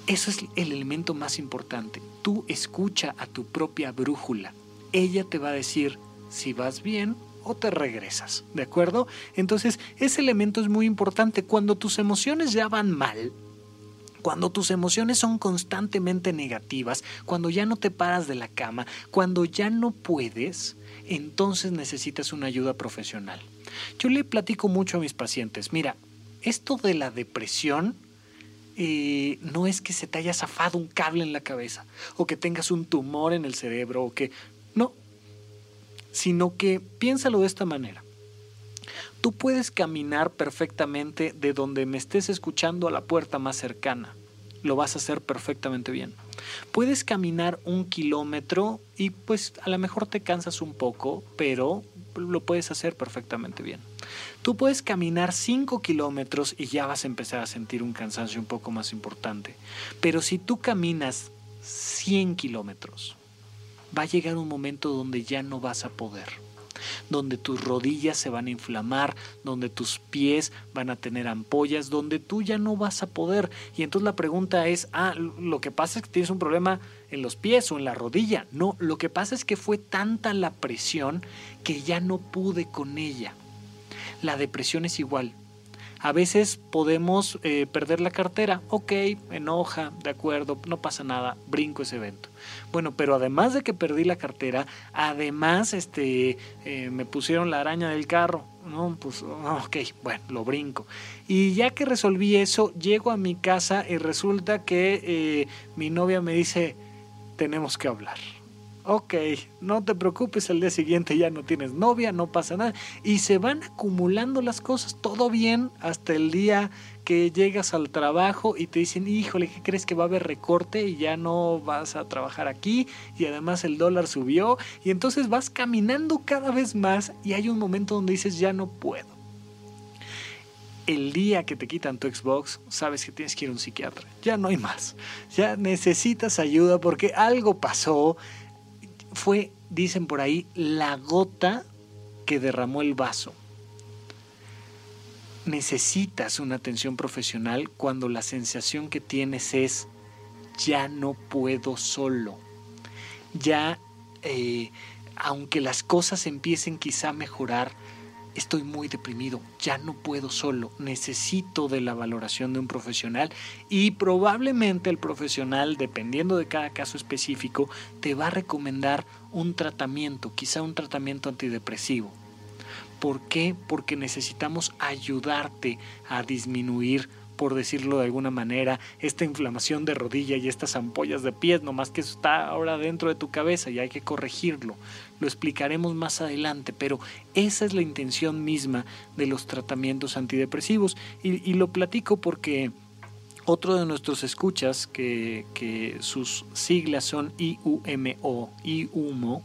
Eso es el elemento más importante. Tú escucha a tu propia brújula. Ella te va a decir si vas bien o te regresas, ¿de acuerdo? Entonces, ese elemento es muy importante. Cuando tus emociones ya van mal, cuando tus emociones son constantemente negativas, cuando ya no te paras de la cama, cuando ya no puedes, entonces necesitas una ayuda profesional. Yo le platico mucho a mis pacientes, mira, esto de la depresión eh, no es que se te haya zafado un cable en la cabeza o que tengas un tumor en el cerebro o que... No, sino que piénsalo de esta manera. Tú puedes caminar perfectamente de donde me estés escuchando a la puerta más cercana. Lo vas a hacer perfectamente bien. Puedes caminar un kilómetro y pues a lo mejor te cansas un poco, pero lo puedes hacer perfectamente bien. Tú puedes caminar 5 kilómetros y ya vas a empezar a sentir un cansancio un poco más importante. Pero si tú caminas 100 kilómetros, va a llegar un momento donde ya no vas a poder donde tus rodillas se van a inflamar, donde tus pies van a tener ampollas, donde tú ya no vas a poder. Y entonces la pregunta es, ah, lo que pasa es que tienes un problema en los pies o en la rodilla. No, lo que pasa es que fue tanta la presión que ya no pude con ella. La depresión es igual. A veces podemos eh, perder la cartera, ok, enoja, de acuerdo, no pasa nada, brinco ese evento. Bueno, pero además de que perdí la cartera, además este, eh, me pusieron la araña del carro, no, pues, ok, bueno, lo brinco. Y ya que resolví eso, llego a mi casa y resulta que eh, mi novia me dice, tenemos que hablar ok, no te preocupes, el día siguiente ya no tienes novia, no pasa nada. Y se van acumulando las cosas, todo bien, hasta el día que llegas al trabajo y te dicen, híjole, ¿qué crees que va a haber recorte y ya no vas a trabajar aquí? Y además el dólar subió y entonces vas caminando cada vez más y hay un momento donde dices, ya no puedo. El día que te quitan tu Xbox, sabes que tienes que ir a un psiquiatra. Ya no hay más. Ya necesitas ayuda porque algo pasó fue, dicen por ahí, la gota que derramó el vaso. Necesitas una atención profesional cuando la sensación que tienes es, ya no puedo solo. Ya, eh, aunque las cosas empiecen quizá a mejorar, estoy muy deprimido, ya no puedo solo, necesito de la valoración de un profesional y probablemente el profesional, dependiendo de cada caso específico, te va a recomendar un tratamiento, quizá un tratamiento antidepresivo. ¿Por qué? Porque necesitamos ayudarte a disminuir por decirlo de alguna manera, esta inflamación de rodilla y estas ampollas de pies, nomás que eso está ahora dentro de tu cabeza y hay que corregirlo. Lo explicaremos más adelante, pero esa es la intención misma de los tratamientos antidepresivos. Y, lo platico porque otro de nuestros escuchas, que, sus siglas son IUMO, IUMO,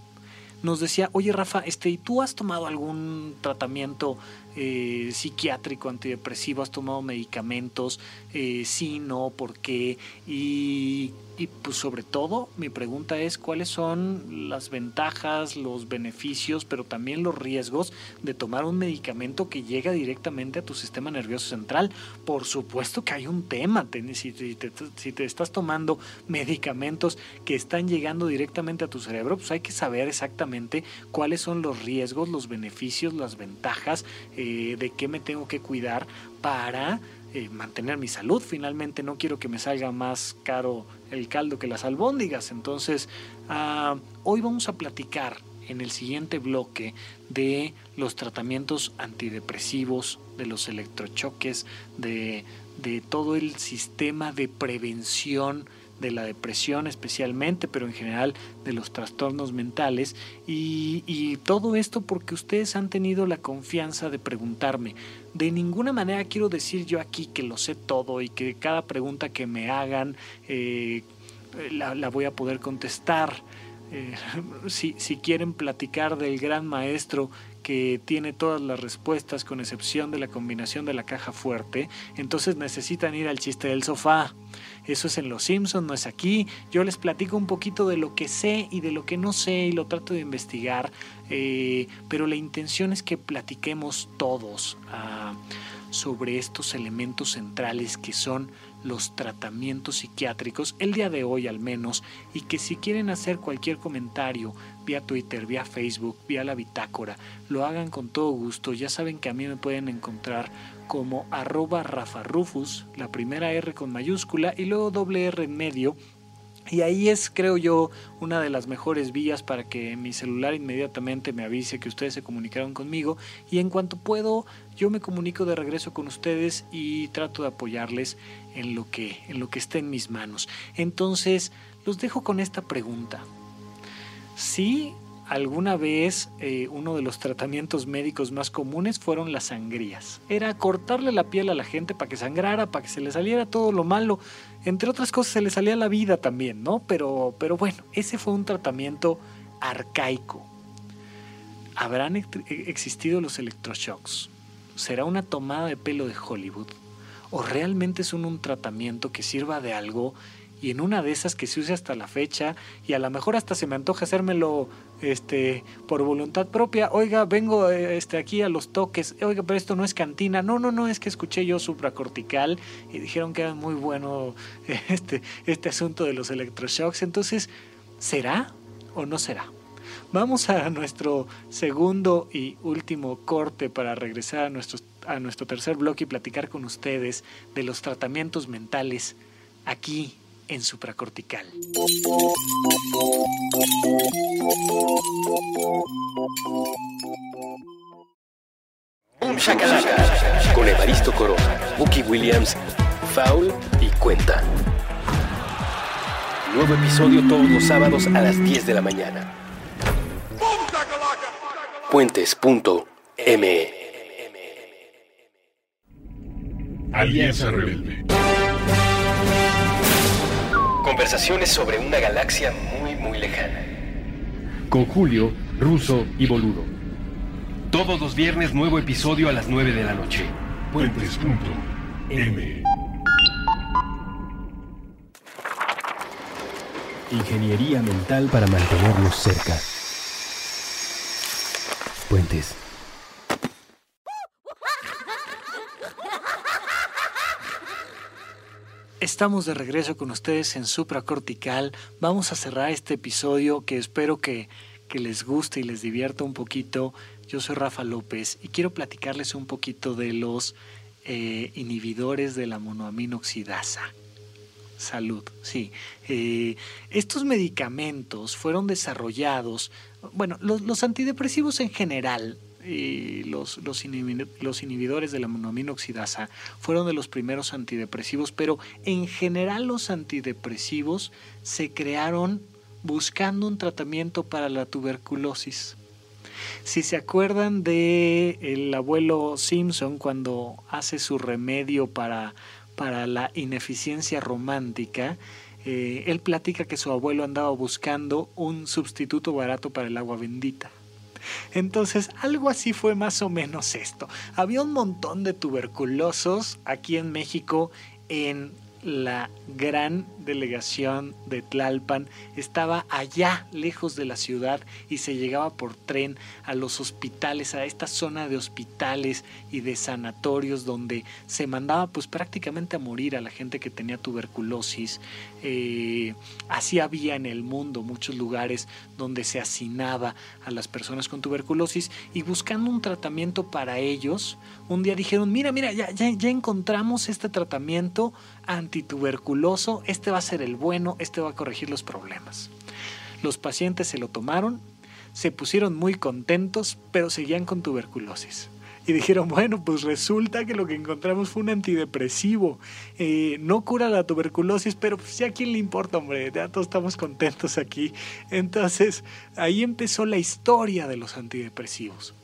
nos decía, oye Rafa, este, ¿y tú has tomado algún tratamiento eh, psiquiátrico, antidepresivo, has tomado medicamentos, eh, sí, no, por qué, y, y, pues sobre todo mi pregunta es cuáles son las ventajas, los beneficios, pero también los riesgos de tomar un medicamento que llega directamente a tu sistema nervioso central. Por supuesto que hay un tema, si, te, estás tomando medicamentos que están llegando directamente a tu cerebro, pues hay que saber exactamente cuáles son los riesgos, los beneficios, las ventajas, eh, de qué me tengo que cuidar para mantener mi salud. Finalmente no quiero que me salga más caro el caldo que las albóndigas. Entonces, ah, hoy vamos a platicar en el siguiente bloque de los tratamientos antidepresivos, de los electrochoques, de, de todo el sistema de prevención de la depresión especialmente, pero en general de los trastornos mentales. Y, y, todo esto porque ustedes han tenido la confianza de preguntarme. De ninguna manera quiero decir yo aquí que lo sé todo y que cada pregunta que me hagan eh, la, voy a poder contestar. Eh, si, si quieren platicar del gran maestro que tiene todas las respuestas con excepción de la combinación de la caja fuerte, entonces necesitan ir al chiste del sofá. Eso es en Los Simpsons, no es aquí. Yo les platico un poquito de lo que sé y de lo que no sé y lo trato de investigar, eh, pero la intención es que platiquemos todos ah, sobre estos elementos centrales que son los tratamientos psiquiátricos, el día de hoy al menos, y que si quieren hacer cualquier comentario vía Twitter, vía Facebook, vía la bitácora, lo hagan con todo gusto. Ya saben que a mí me pueden encontrar como arroba Rafa Rufus, la primera R con mayúscula y luego doble R en medio. Y ahí es, creo yo, una de las mejores vías para que mi celular inmediatamente me avise que ustedes se comunicaron conmigo y en cuanto puedo yo me comunico de regreso con ustedes y trato de apoyarles en lo que, en lo que esté en mis manos. Entonces, los dejo con esta pregunta. Si alguna vez eh, uno de los tratamientos médicos más comunes fueron las sangrías. Era cortarle la piel a la gente para que sangrara, para que se le saliera todo lo malo. Entre otras cosas se le salía la vida también, ¿no? Pero, pero bueno, ese fue un tratamiento arcaico. ¿Habrán existido los electroshocks? ¿Será una tomada de pelo de Hollywood? ¿O realmente son un tratamiento que sirva de algo y en una de esas que se use hasta la fecha y a lo mejor hasta se me antoja hacérmelo este por voluntad propia oiga vengo este aquí a los toques oiga pero esto no es cantina no no no es que escuché yo supracortical y dijeron que era muy bueno este este asunto de los electroshocks. Entonces será o no será Vamos a nuestro segundo y último corte para regresar a nuestros a nuestro tercer bloque y platicar con ustedes de los tratamientos mentales aquí en supracortical. Con Evaristo Corona, Bucky Williams, Foul y Cuenta. Nuevo episodio todos los sábados a las 10 de la mañana. Puentes.me Alianza Rebelde. Conversaciones sobre una galaxia muy, muy lejana. Con Julio, Ruso y Boludo. Todos los viernes nuevo episodio a las 9 de la noche. Puentes.m. Ingeniería mental para mantenerlos cerca. Puentes. Estamos de regreso con ustedes en Supracortical. Vamos a cerrar este episodio que espero que, les guste y les divierta un poquito. Yo soy Rafa López y quiero platicarles un poquito de los eh, inhibidores de la monoaminoxidasa. Salud, sí. Eh, estos medicamentos fueron desarrollados, bueno, los antidepresivos en general y los, los, inhibidores de la monoaminoxidasa fueron de los primeros antidepresivos, pero en general los antidepresivos se crearon buscando un tratamiento para la tuberculosis. Si se acuerdan de el abuelo Simpson cuando hace su remedio para, para la ineficiencia romántica, eh, él platica que su abuelo andaba buscando un sustituto barato para el agua bendita. Entonces, algo así fue más o menos esto. Había un montón de tuberculosos aquí en México en la gran delegación de Tlalpan estaba allá, lejos de la ciudad, y se llegaba por tren a los hospitales, a esta zona de hospitales y de sanatorios donde se mandaba pues prácticamente a morir a la gente que tenía tuberculosis. Eh, así había en el mundo muchos lugares donde se hacinaba a las personas con tuberculosis y buscando un tratamiento para ellos, un día dijeron, mira, mira, ya, ya, ya encontramos este tratamiento antituberculoso, este va a ser el bueno, este va a corregir los problemas. Los pacientes se lo tomaron, se pusieron muy contentos, pero seguían con tuberculosis. Y dijeron, bueno, pues resulta que lo que encontramos fue un antidepresivo. Eh, no cura la tuberculosis, pero pues a quién le importa, hombre, ya todos estamos contentos aquí. Entonces, ahí empezó la historia de los antidepresivos.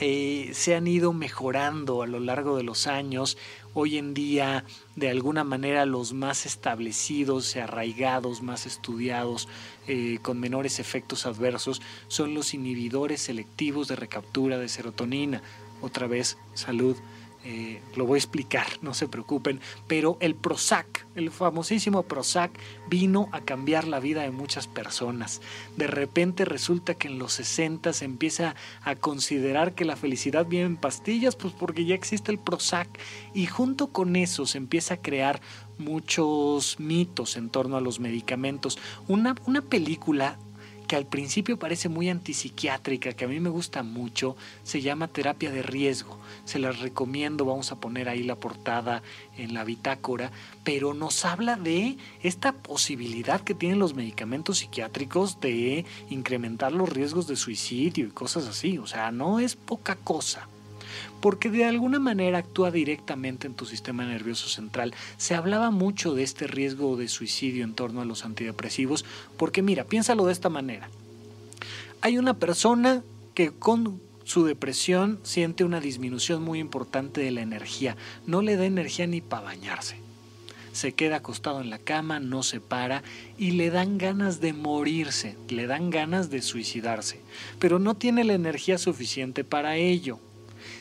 Eh, se han ido mejorando a lo largo de los años. Hoy en día, de alguna manera, los más establecidos, arraigados, más estudiados, eh, con menores efectos adversos, son los inhibidores selectivos de recaptura de serotonina. Otra vez, salud. Eh, lo voy a explicar, no se preocupen, pero el Prozac, el famosísimo Prozac, vino a cambiar la vida de muchas personas. De repente resulta que en los 60 se empieza a considerar que la felicidad viene en pastillas, pues porque ya existe el Prozac, y junto con eso se empieza a crear muchos mitos en torno a los medicamentos. Una, una película que al principio parece muy antipsiquiátrica, que a mí me gusta mucho, se llama terapia de riesgo. Se las recomiendo, vamos a poner ahí la portada en la bitácora, pero nos habla de esta posibilidad que tienen los medicamentos psiquiátricos de incrementar los riesgos de suicidio y cosas así. O sea, no es poca cosa porque de alguna manera actúa directamente en tu sistema nervioso central. Se hablaba mucho de este riesgo de suicidio en torno a los antidepresivos, porque mira, piénsalo de esta manera. Hay una persona que con su depresión siente una disminución muy importante de la energía, no le da energía ni para bañarse. Se queda acostado en la cama, no se para y le dan ganas de morirse, le dan ganas de suicidarse, pero no tiene la energía suficiente para ello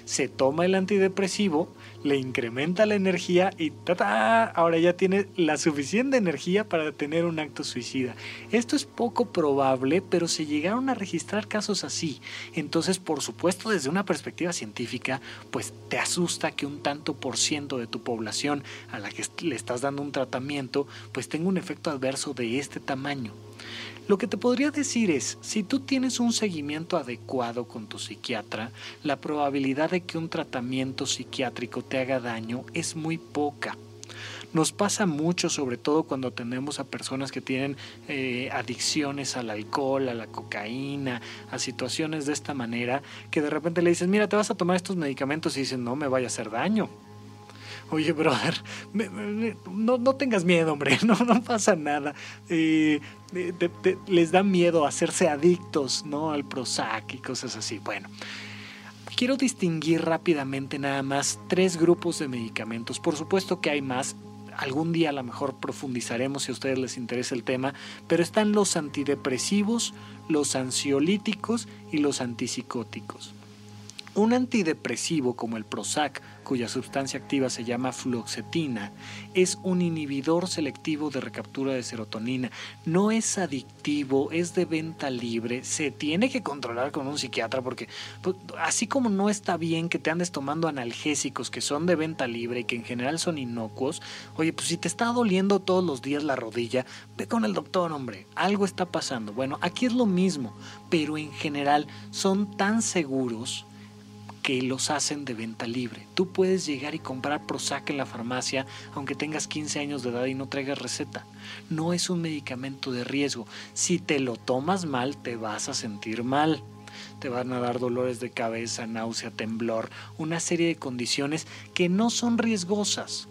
se toma el antidepresivo, le incrementa la energía y ¡ta, ahora ya tiene la suficiente energía para tener un acto suicida. Esto es poco probable, pero se llegaron a registrar casos así. Entonces, por supuesto, desde una perspectiva científica, pues te asusta que un tanto por ciento de tu población a la que le estás dando un tratamiento, pues tenga un efecto adverso de este tamaño. Lo que te podría decir es, si tú tienes un seguimiento adecuado con tu psiquiatra, la probabilidad de que un tratamiento psiquiátrico te haga daño es muy poca. Nos pasa mucho, sobre todo cuando tenemos a personas que tienen eh, adicciones al alcohol, a la cocaína, a situaciones de esta manera, que de repente le dices, mira, te vas a tomar estos medicamentos y dicen, no me vaya a hacer daño. Oye, brother, no, no, tengas miedo, hombre, no, no pasa nada. Eh, les da miedo hacerse adictos, ¿no? Al Prozac y cosas así. Bueno, quiero distinguir rápidamente nada más tres grupos de medicamentos. Por supuesto que hay más, algún día a lo mejor profundizaremos si a ustedes les interesa el tema, pero están los antidepresivos, los ansiolíticos y los antipsicóticos. Un antidepresivo como el Prozac, cuya sustancia activa se llama fluoxetina, es un inhibidor selectivo de recaptura de serotonina. No es adictivo, es de venta libre, se tiene que controlar con un psiquiatra porque pues, así como no está bien que te andes tomando analgésicos que son de venta libre y que en general son inocuos, oye, pues si te está doliendo todos los días la rodilla, ve con el doctor, hombre, algo está pasando. Bueno, aquí es lo mismo, pero en general son tan seguros que los hacen de venta libre. Tú puedes llegar y comprar Prozac en la farmacia aunque tengas 15 años de edad y no traigas receta. No es un medicamento de riesgo. Si te lo tomas mal, te vas a sentir mal. Te van a dar dolores de cabeza, náusea, temblor, una serie de condiciones que no son riesgosas.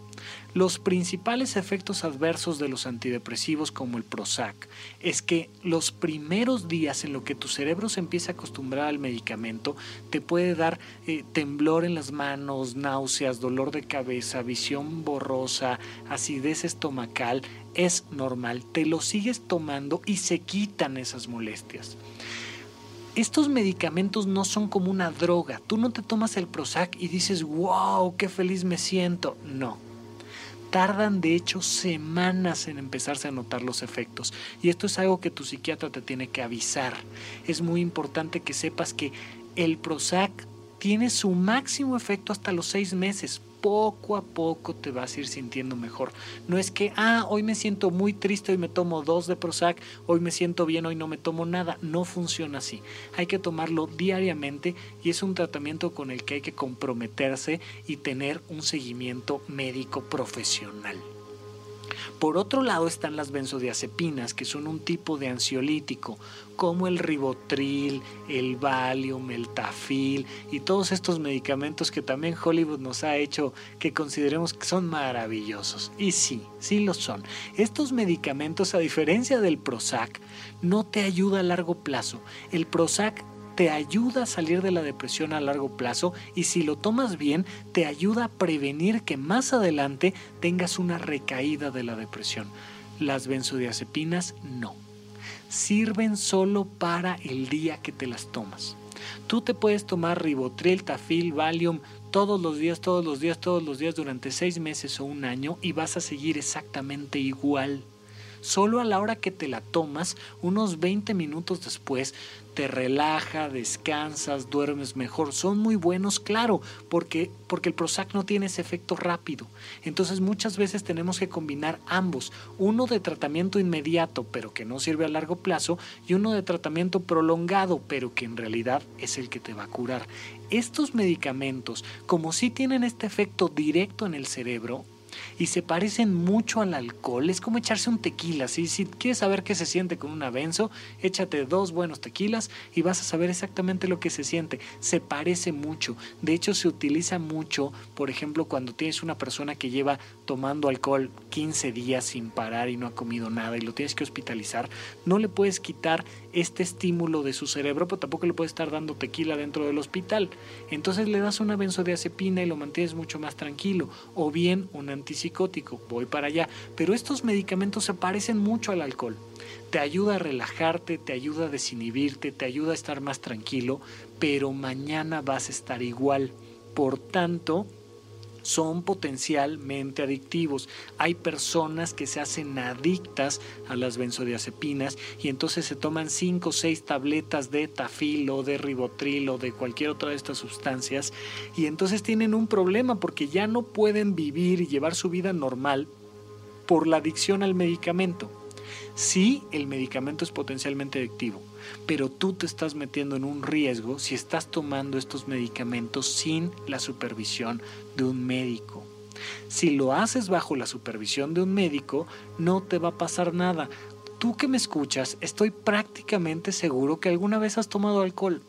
Los principales efectos adversos de los antidepresivos como el Prozac es que los primeros días en lo que tu cerebro se empieza a acostumbrar al medicamento te puede dar eh, temblor en las manos, náuseas, dolor de cabeza, visión borrosa, acidez estomacal. Es normal, te lo sigues tomando y se quitan esas molestias estos medicamentos no son como una droga. Tú no te tomas el Prozac y dices, wow, qué feliz me siento. No, tardan de hecho semanas en empezarse a notar los efectos. Y esto es algo que tu psiquiatra te tiene que avisar. Es muy importante que sepas que el Prozac tiene su máximo efecto hasta los seis meses poco a poco te vas a ir sintiendo mejor. No es que, ah, hoy me siento muy triste, hoy me tomo dos de Prozac, hoy me siento bien, hoy no me tomo nada. No funciona así. Hay que tomarlo diariamente y es un tratamiento con el que hay que comprometerse y tener un seguimiento médico profesional. Por otro lado están las benzodiazepinas, que son un tipo de ansiolítico, como el ribotril, el valium, el tafil y todos estos medicamentos que también Hollywood nos ha hecho que consideremos que son maravillosos. Y sí, sí lo son. Estos medicamentos, a diferencia del Prozac, no te ayuda a largo plazo. El Prozac te ayuda a salir de la depresión a largo plazo y si lo tomas bien, te ayuda a prevenir que más adelante tengas una recaída de la depresión. Las benzodiazepinas no. Sirven solo para el día que te las tomas. Tú te puedes tomar ribotril, tafil, valium todos los días, todos los días, todos los días durante seis meses o un año y vas a seguir exactamente igual. Solo a la hora que te la tomas, unos 20 minutos después, te relaja, descansas, duermes mejor. Son muy buenos, claro, porque, porque el Prozac no tiene ese efecto rápido. Entonces muchas veces tenemos que combinar ambos. Uno de tratamiento inmediato, pero que no sirve a largo plazo, y uno de tratamiento prolongado, pero que en realidad es el que te va a curar. Estos medicamentos, como sí tienen este efecto directo en el cerebro, y se parecen mucho al alcohol. Es como echarse un tequila. Si quieres saber qué se siente con un avenzo, échate dos buenos tequilas y vas a saber exactamente lo que se siente. Se parece mucho. De hecho, se utiliza mucho, por ejemplo, cuando tienes una persona que lleva tomando alcohol 15 días sin parar y no ha comido nada y lo tienes que hospitalizar, no le puedes quitar este estímulo de su cerebro, pero tampoco le puedes estar dando tequila dentro del hospital. Entonces le das una benzodiazepina y lo mantienes mucho más tranquilo. O bien un antipsicótico, voy para allá. Pero estos medicamentos se parecen mucho al alcohol. Te ayuda a relajarte, te ayuda a desinhibirte, te ayuda a estar más tranquilo, pero mañana vas a estar igual. Por tanto, son potencialmente adictivos. Hay personas que se hacen adictas a las benzodiazepinas y entonces se toman 5 o 6 tabletas de tafil o de ribotril o de cualquier otra de estas sustancias y entonces tienen un problema porque ya no pueden vivir y llevar su vida normal por la adicción al medicamento. Sí, el medicamento es potencialmente adictivo, pero tú te estás metiendo en un riesgo si estás tomando estos medicamentos sin la supervisión de un médico. Si lo haces bajo la supervisión de un médico, no te va a pasar nada. Tú que me escuchas, estoy prácticamente seguro que alguna vez has tomado alcohol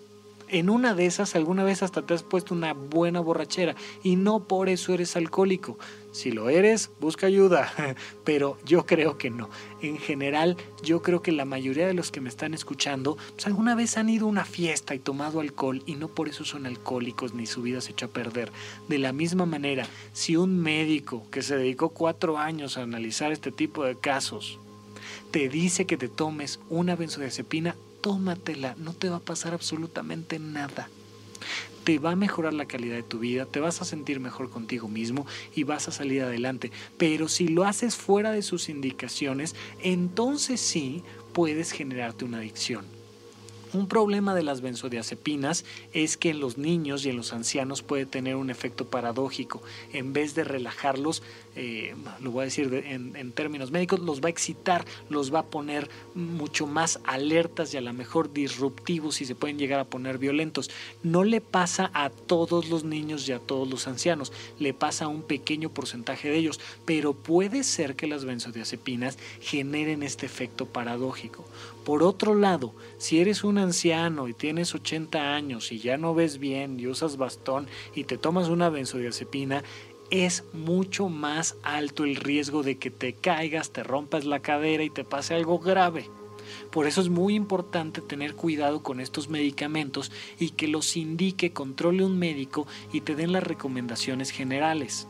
en una de esas alguna vez hasta te has puesto una buena borrachera y no por eso eres alcohólico. Si lo eres, busca ayuda, pero yo creo que no. En general, yo creo que la mayoría de los que me están escuchando, pues alguna vez han ido a una fiesta y tomado alcohol y no por eso son alcohólicos ni su vida se echó a perder. De la misma manera, si un médico que se dedicó cuatro años a analizar este tipo de casos te dice que te tomes una benzodiazepina, tómatela, no te va a pasar absolutamente nada. Te va a mejorar la calidad de tu vida, te vas a sentir mejor contigo mismo y vas a salir adelante. Pero si lo haces fuera de sus indicaciones, entonces sí puedes generarte una adicción. Un problema de las benzodiazepinas es que en los niños y en los ancianos puede tener un efecto paradójico. En vez de relajarlos, eh, lo voy a decir en, en, términos médicos, los va a excitar, los va a poner mucho más alertas y a lo mejor disruptivos y se pueden llegar a poner violentos. No le pasa a todos los niños y a todos los ancianos, le pasa a un pequeño porcentaje de ellos, pero puede ser que las benzodiazepinas generen este efecto paradójico. Por otro lado, si eres un anciano y tienes 80 años y ya no ves bien y usas bastón y te tomas una benzodiazepina, es mucho más alto el riesgo de que te caigas, te rompas la cadera y te pase algo grave. Por eso es muy importante tener cuidado con estos medicamentos y que los indique, controle un médico y te den las recomendaciones generales.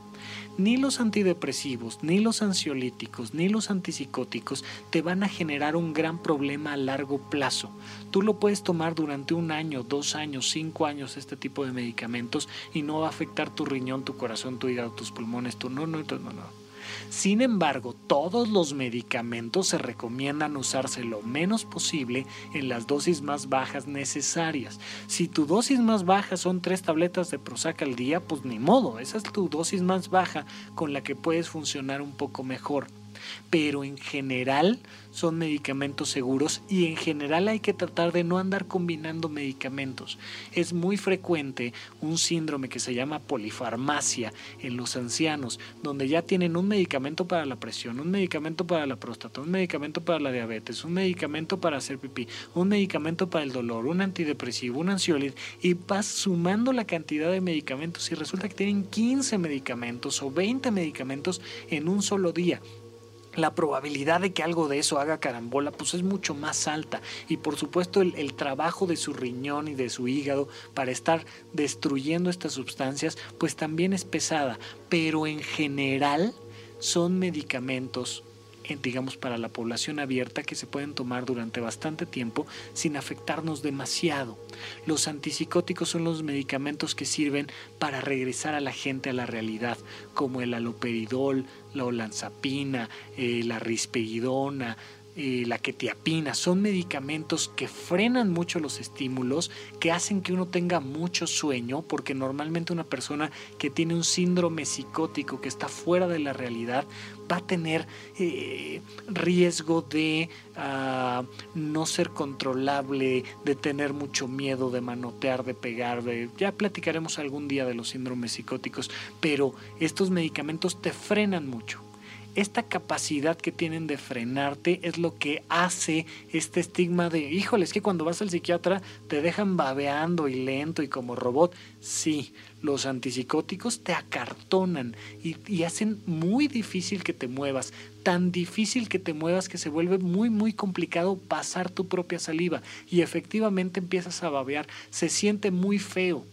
Ni los antidepresivos, ni los ansiolíticos, ni los antipsicóticos te van a generar un gran problema a largo plazo. Tú lo puedes tomar durante un año, dos años, cinco años este tipo de medicamentos y no va a afectar tu riñón, tu corazón, tu hígado, tus pulmones, tu no, no, no, no. Sin embargo, todos los medicamentos se recomiendan usarse lo menos posible en las dosis más bajas necesarias. Si tu dosis más baja son tres tabletas de Prozac al día, pues ni modo, esa es tu dosis más baja con la que puedes funcionar un poco mejor pero en general son medicamentos seguros y en general hay que tratar de no andar combinando medicamentos. Es muy frecuente un síndrome que se llama polifarmacia en los ancianos, donde ya tienen un medicamento para la presión, un medicamento para la próstata, un medicamento para la diabetes, un medicamento para hacer pipí, un medicamento para el dolor, un antidepresivo, un ansiolítico y vas sumando la cantidad de medicamentos y resulta que tienen 15 medicamentos o 20 medicamentos en un solo día la probabilidad de que algo de eso haga carambola pues es mucho más alta. Y por supuesto el, trabajo de su riñón y de su hígado para estar destruyendo estas sustancias pues también es pesada. Pero en general son medicamentos digamos, para la población abierta que se pueden tomar durante bastante tiempo sin afectarnos demasiado. Los antipsicóticos son los medicamentos que sirven para regresar a la gente a la realidad, como el aloperidol, la olanzapina, eh, la risperidona, eh, la quetiapina, son medicamentos que frenan mucho los estímulos, que hacen que uno tenga mucho sueño, porque normalmente una persona que tiene un síndrome psicótico que está fuera de la realidad va a tener eh, riesgo de uh, no ser controlable, de tener mucho miedo, de manotear, de pegar, de, ya platicaremos algún día de los síndromes psicóticos, pero estos medicamentos te frenan mucho esta capacidad que tienen de frenarte es lo que hace este estigma de, híjole, es que cuando vas al psiquiatra te dejan babeando y lento y como robot. Sí, los antipsicóticos te acartonan y, y hacen muy difícil que te muevas, tan difícil que te muevas que se vuelve muy, muy complicado pasar tu propia saliva y efectivamente empiezas a babear, se siente muy feo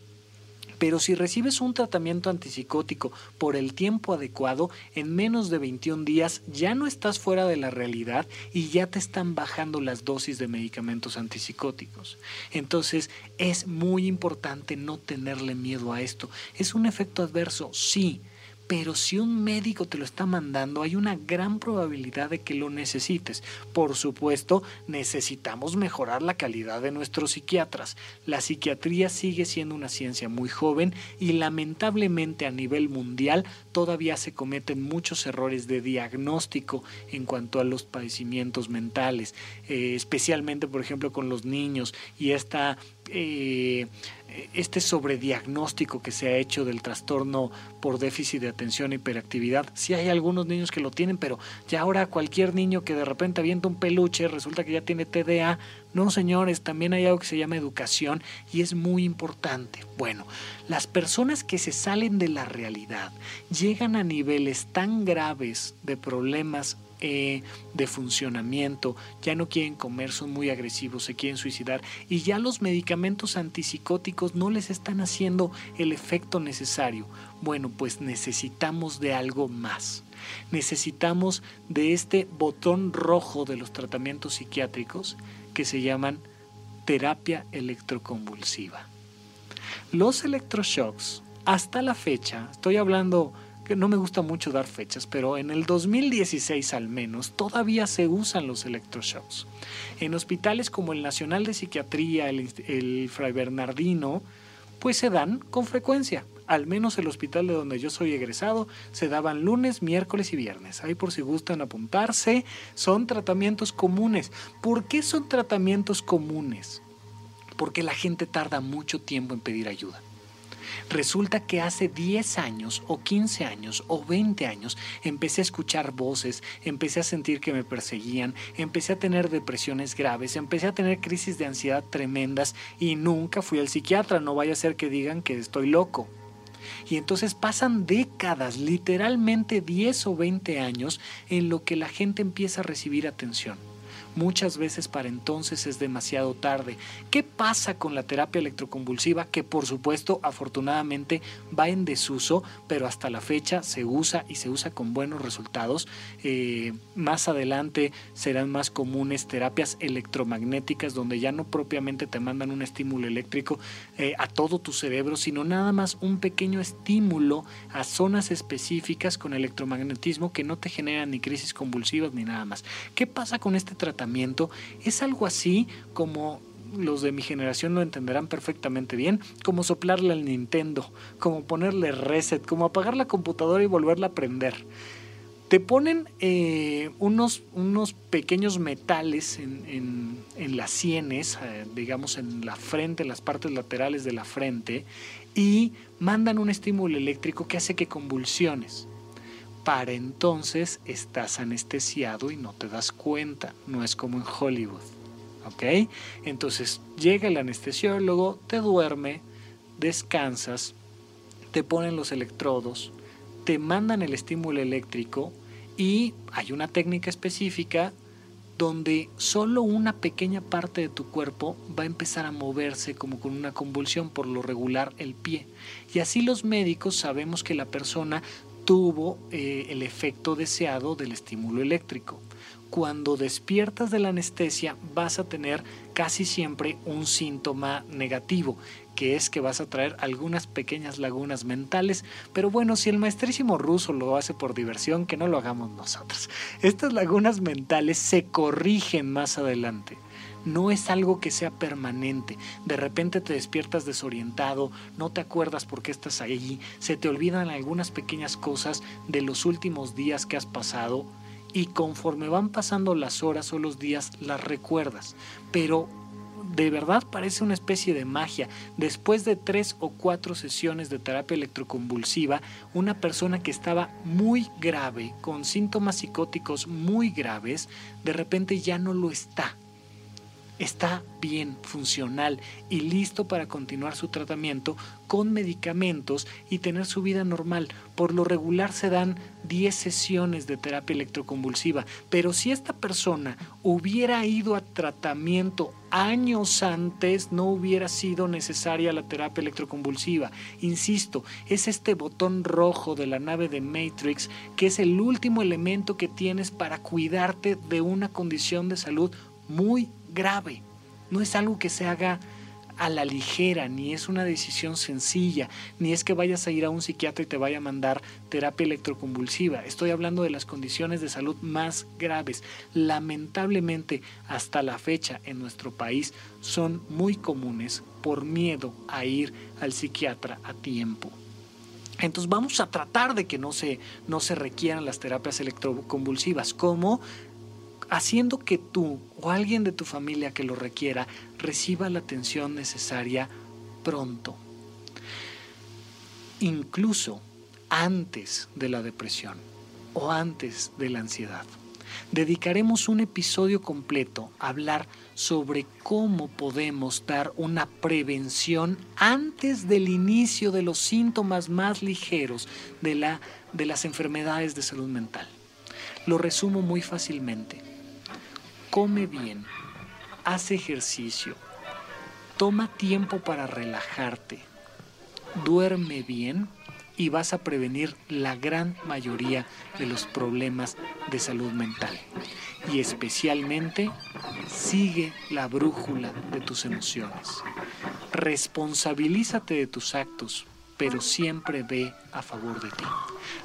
pero si recibes un tratamiento antipsicótico por el tiempo adecuado, en menos de 21 días ya no estás fuera de la realidad y ya te están bajando las dosis de medicamentos antipsicóticos. Entonces es muy importante no tenerle miedo a esto. ¿Es un efecto adverso? Sí pero si un médico te lo está mandando, hay una gran probabilidad de que lo necesites. Por supuesto, necesitamos mejorar la calidad de nuestros psiquiatras. La psiquiatría sigue siendo una ciencia muy joven y lamentablemente a nivel mundial todavía se cometen muchos errores de diagnóstico en cuanto a los padecimientos mentales, eh, especialmente por ejemplo con los niños y esta eh, este sobrediagnóstico que se ha hecho del trastorno por déficit de atención e hiperactividad. Sí hay algunos niños que lo tienen, pero ya ahora cualquier niño que de repente avienta un peluche resulta que ya tiene TDA. No, señores, también hay algo que se llama educación y es muy importante. Bueno, las personas que se salen de la realidad llegan a niveles tan graves de problemas eh, de funcionamiento, ya no quieren comer, son muy agresivos, se quieren suicidar y ya los medicamentos antipsicóticos no les están haciendo el efecto necesario. Bueno, pues necesitamos de algo más. Necesitamos de este botón rojo de los tratamientos psiquiátricos que se llaman terapia electroconvulsiva. Los electroshocks, hasta la fecha, estoy hablando no me gusta mucho dar fechas, pero en el 2016 al menos todavía se usan los electroshocks. En hospitales como el Nacional de Psiquiatría, el, el Fray Bernardino, pues se dan con frecuencia. Al menos el hospital de donde yo soy egresado se daban lunes, miércoles y viernes. Ahí por si gustan apuntarse, son tratamientos comunes. ¿Por qué son tratamientos comunes? Porque la gente tarda mucho tiempo en pedir ayuda. Resulta que hace 10 años o 15 años o 20 años empecé a escuchar voces, empecé a sentir que me perseguían, empecé a tener depresiones graves, empecé a tener crisis de ansiedad tremendas y nunca fui al psiquiatra, no vaya a ser que digan que estoy loco. Y entonces pasan décadas, literalmente 10 o 20 años, en lo que la gente empieza a recibir atención. Muchas veces para entonces es demasiado tarde. ¿Qué pasa con la terapia electroconvulsiva? Que por supuesto afortunadamente va en desuso, pero hasta la fecha se usa y se usa con buenos resultados. Eh, más adelante serán más comunes terapias electromagnéticas donde ya no propiamente te mandan un estímulo eléctrico eh, a todo tu cerebro, sino nada más un pequeño estímulo a zonas específicas con electromagnetismo que no te generan ni crisis convulsivas ni nada más. ¿Qué pasa con este tratamiento? Es algo así como los de mi generación lo entenderán perfectamente bien, como soplarle al Nintendo, como ponerle reset, como apagar la computadora y volverla a prender. Te ponen eh, unos, unos pequeños metales en, las sienes, eh, digamos en la frente, en las partes laterales de la frente, y mandan un estímulo eléctrico que hace que convulsiones para entonces estás anestesiado y no te das cuenta, no es como en Hollywood. ¿Ok? Entonces llega el anestesiólogo, te duerme, descansas, te ponen los electrodos, te mandan el estímulo eléctrico y hay una técnica específica donde solo una pequeña parte de tu cuerpo va a empezar a moverse como con una convulsión, por lo regular el pie. Y así los médicos sabemos que la persona tuvo eh, el efecto deseado del estímulo eléctrico. Cuando despiertas de la anestesia vas a tener casi siempre un síntoma negativo, que es que vas a traer algunas pequeñas lagunas mentales, pero bueno, si el maestrísimo ruso lo hace por diversión, que no lo hagamos nosotros. Estas lagunas mentales se corrigen más adelante no es algo que sea permanente. De repente te despiertas desorientado, no te acuerdas por qué estás ahí, se te olvidan algunas pequeñas cosas de los últimos días que has pasado y conforme van pasando las horas o los días las recuerdas. Pero de verdad parece una especie de magia. Después de tres o cuatro sesiones de terapia electroconvulsiva, una persona que estaba muy grave, con síntomas psicóticos muy graves, de repente ya no lo está está bien, funcional y listo para continuar su tratamiento con medicamentos y tener su vida normal. Por lo regular se dan 10 sesiones de terapia electroconvulsiva, pero si esta persona hubiera ido a tratamiento años antes, no hubiera sido necesaria la terapia electroconvulsiva. Insisto, es este botón rojo de la nave de Matrix que es el último elemento que tienes para cuidarte de una condición de salud muy grave. No es algo que se haga a la ligera, ni es una decisión sencilla, ni es que vayas a ir a un psiquiatra y te vaya a mandar terapia electroconvulsiva. Estoy hablando de las condiciones de salud más graves. Lamentablemente, hasta la fecha en nuestro país son muy comunes por miedo a ir al psiquiatra a tiempo. Entonces vamos a tratar de que no se, no se requieran las terapias electroconvulsivas, como haciendo que tú o alguien de tu familia que lo requiera reciba la atención necesaria pronto. Incluso antes de la depresión o antes de la ansiedad. Dedicaremos un episodio completo a hablar sobre cómo podemos dar una prevención antes del inicio de los síntomas más ligeros de, la, de las enfermedades de salud mental. Lo resumo muy fácilmente come bien, haz ejercicio, toma tiempo para relajarte, duerme bien y vas a prevenir la gran mayoría de los problemas de salud mental. Y especialmente, sigue la brújula de tus emociones. Responsabilízate de tus actos, pero siempre ve a favor de ti.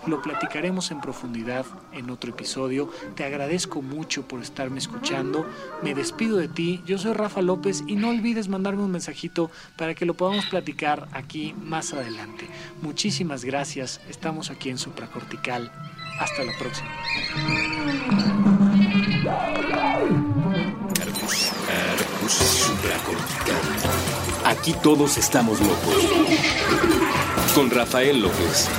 Lo platicaremos en profundidad en otro episodio. Te agradezco mucho por estarme escuchando. Me despido de ti. Yo soy Rafa López y no olvides mandarme un mensajito para que lo podamos platicar aquí más adelante. Muchísimas gracias. Estamos aquí en Supracortical. Hasta la próxima. Aquí todos estamos locos. Con Rafael López.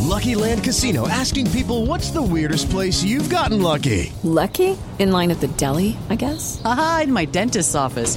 Lucky Land Casino asking people what's the weirdest place you've gotten lucky? Lucky? In line at the deli, I guess? Aha, in my dentist's office.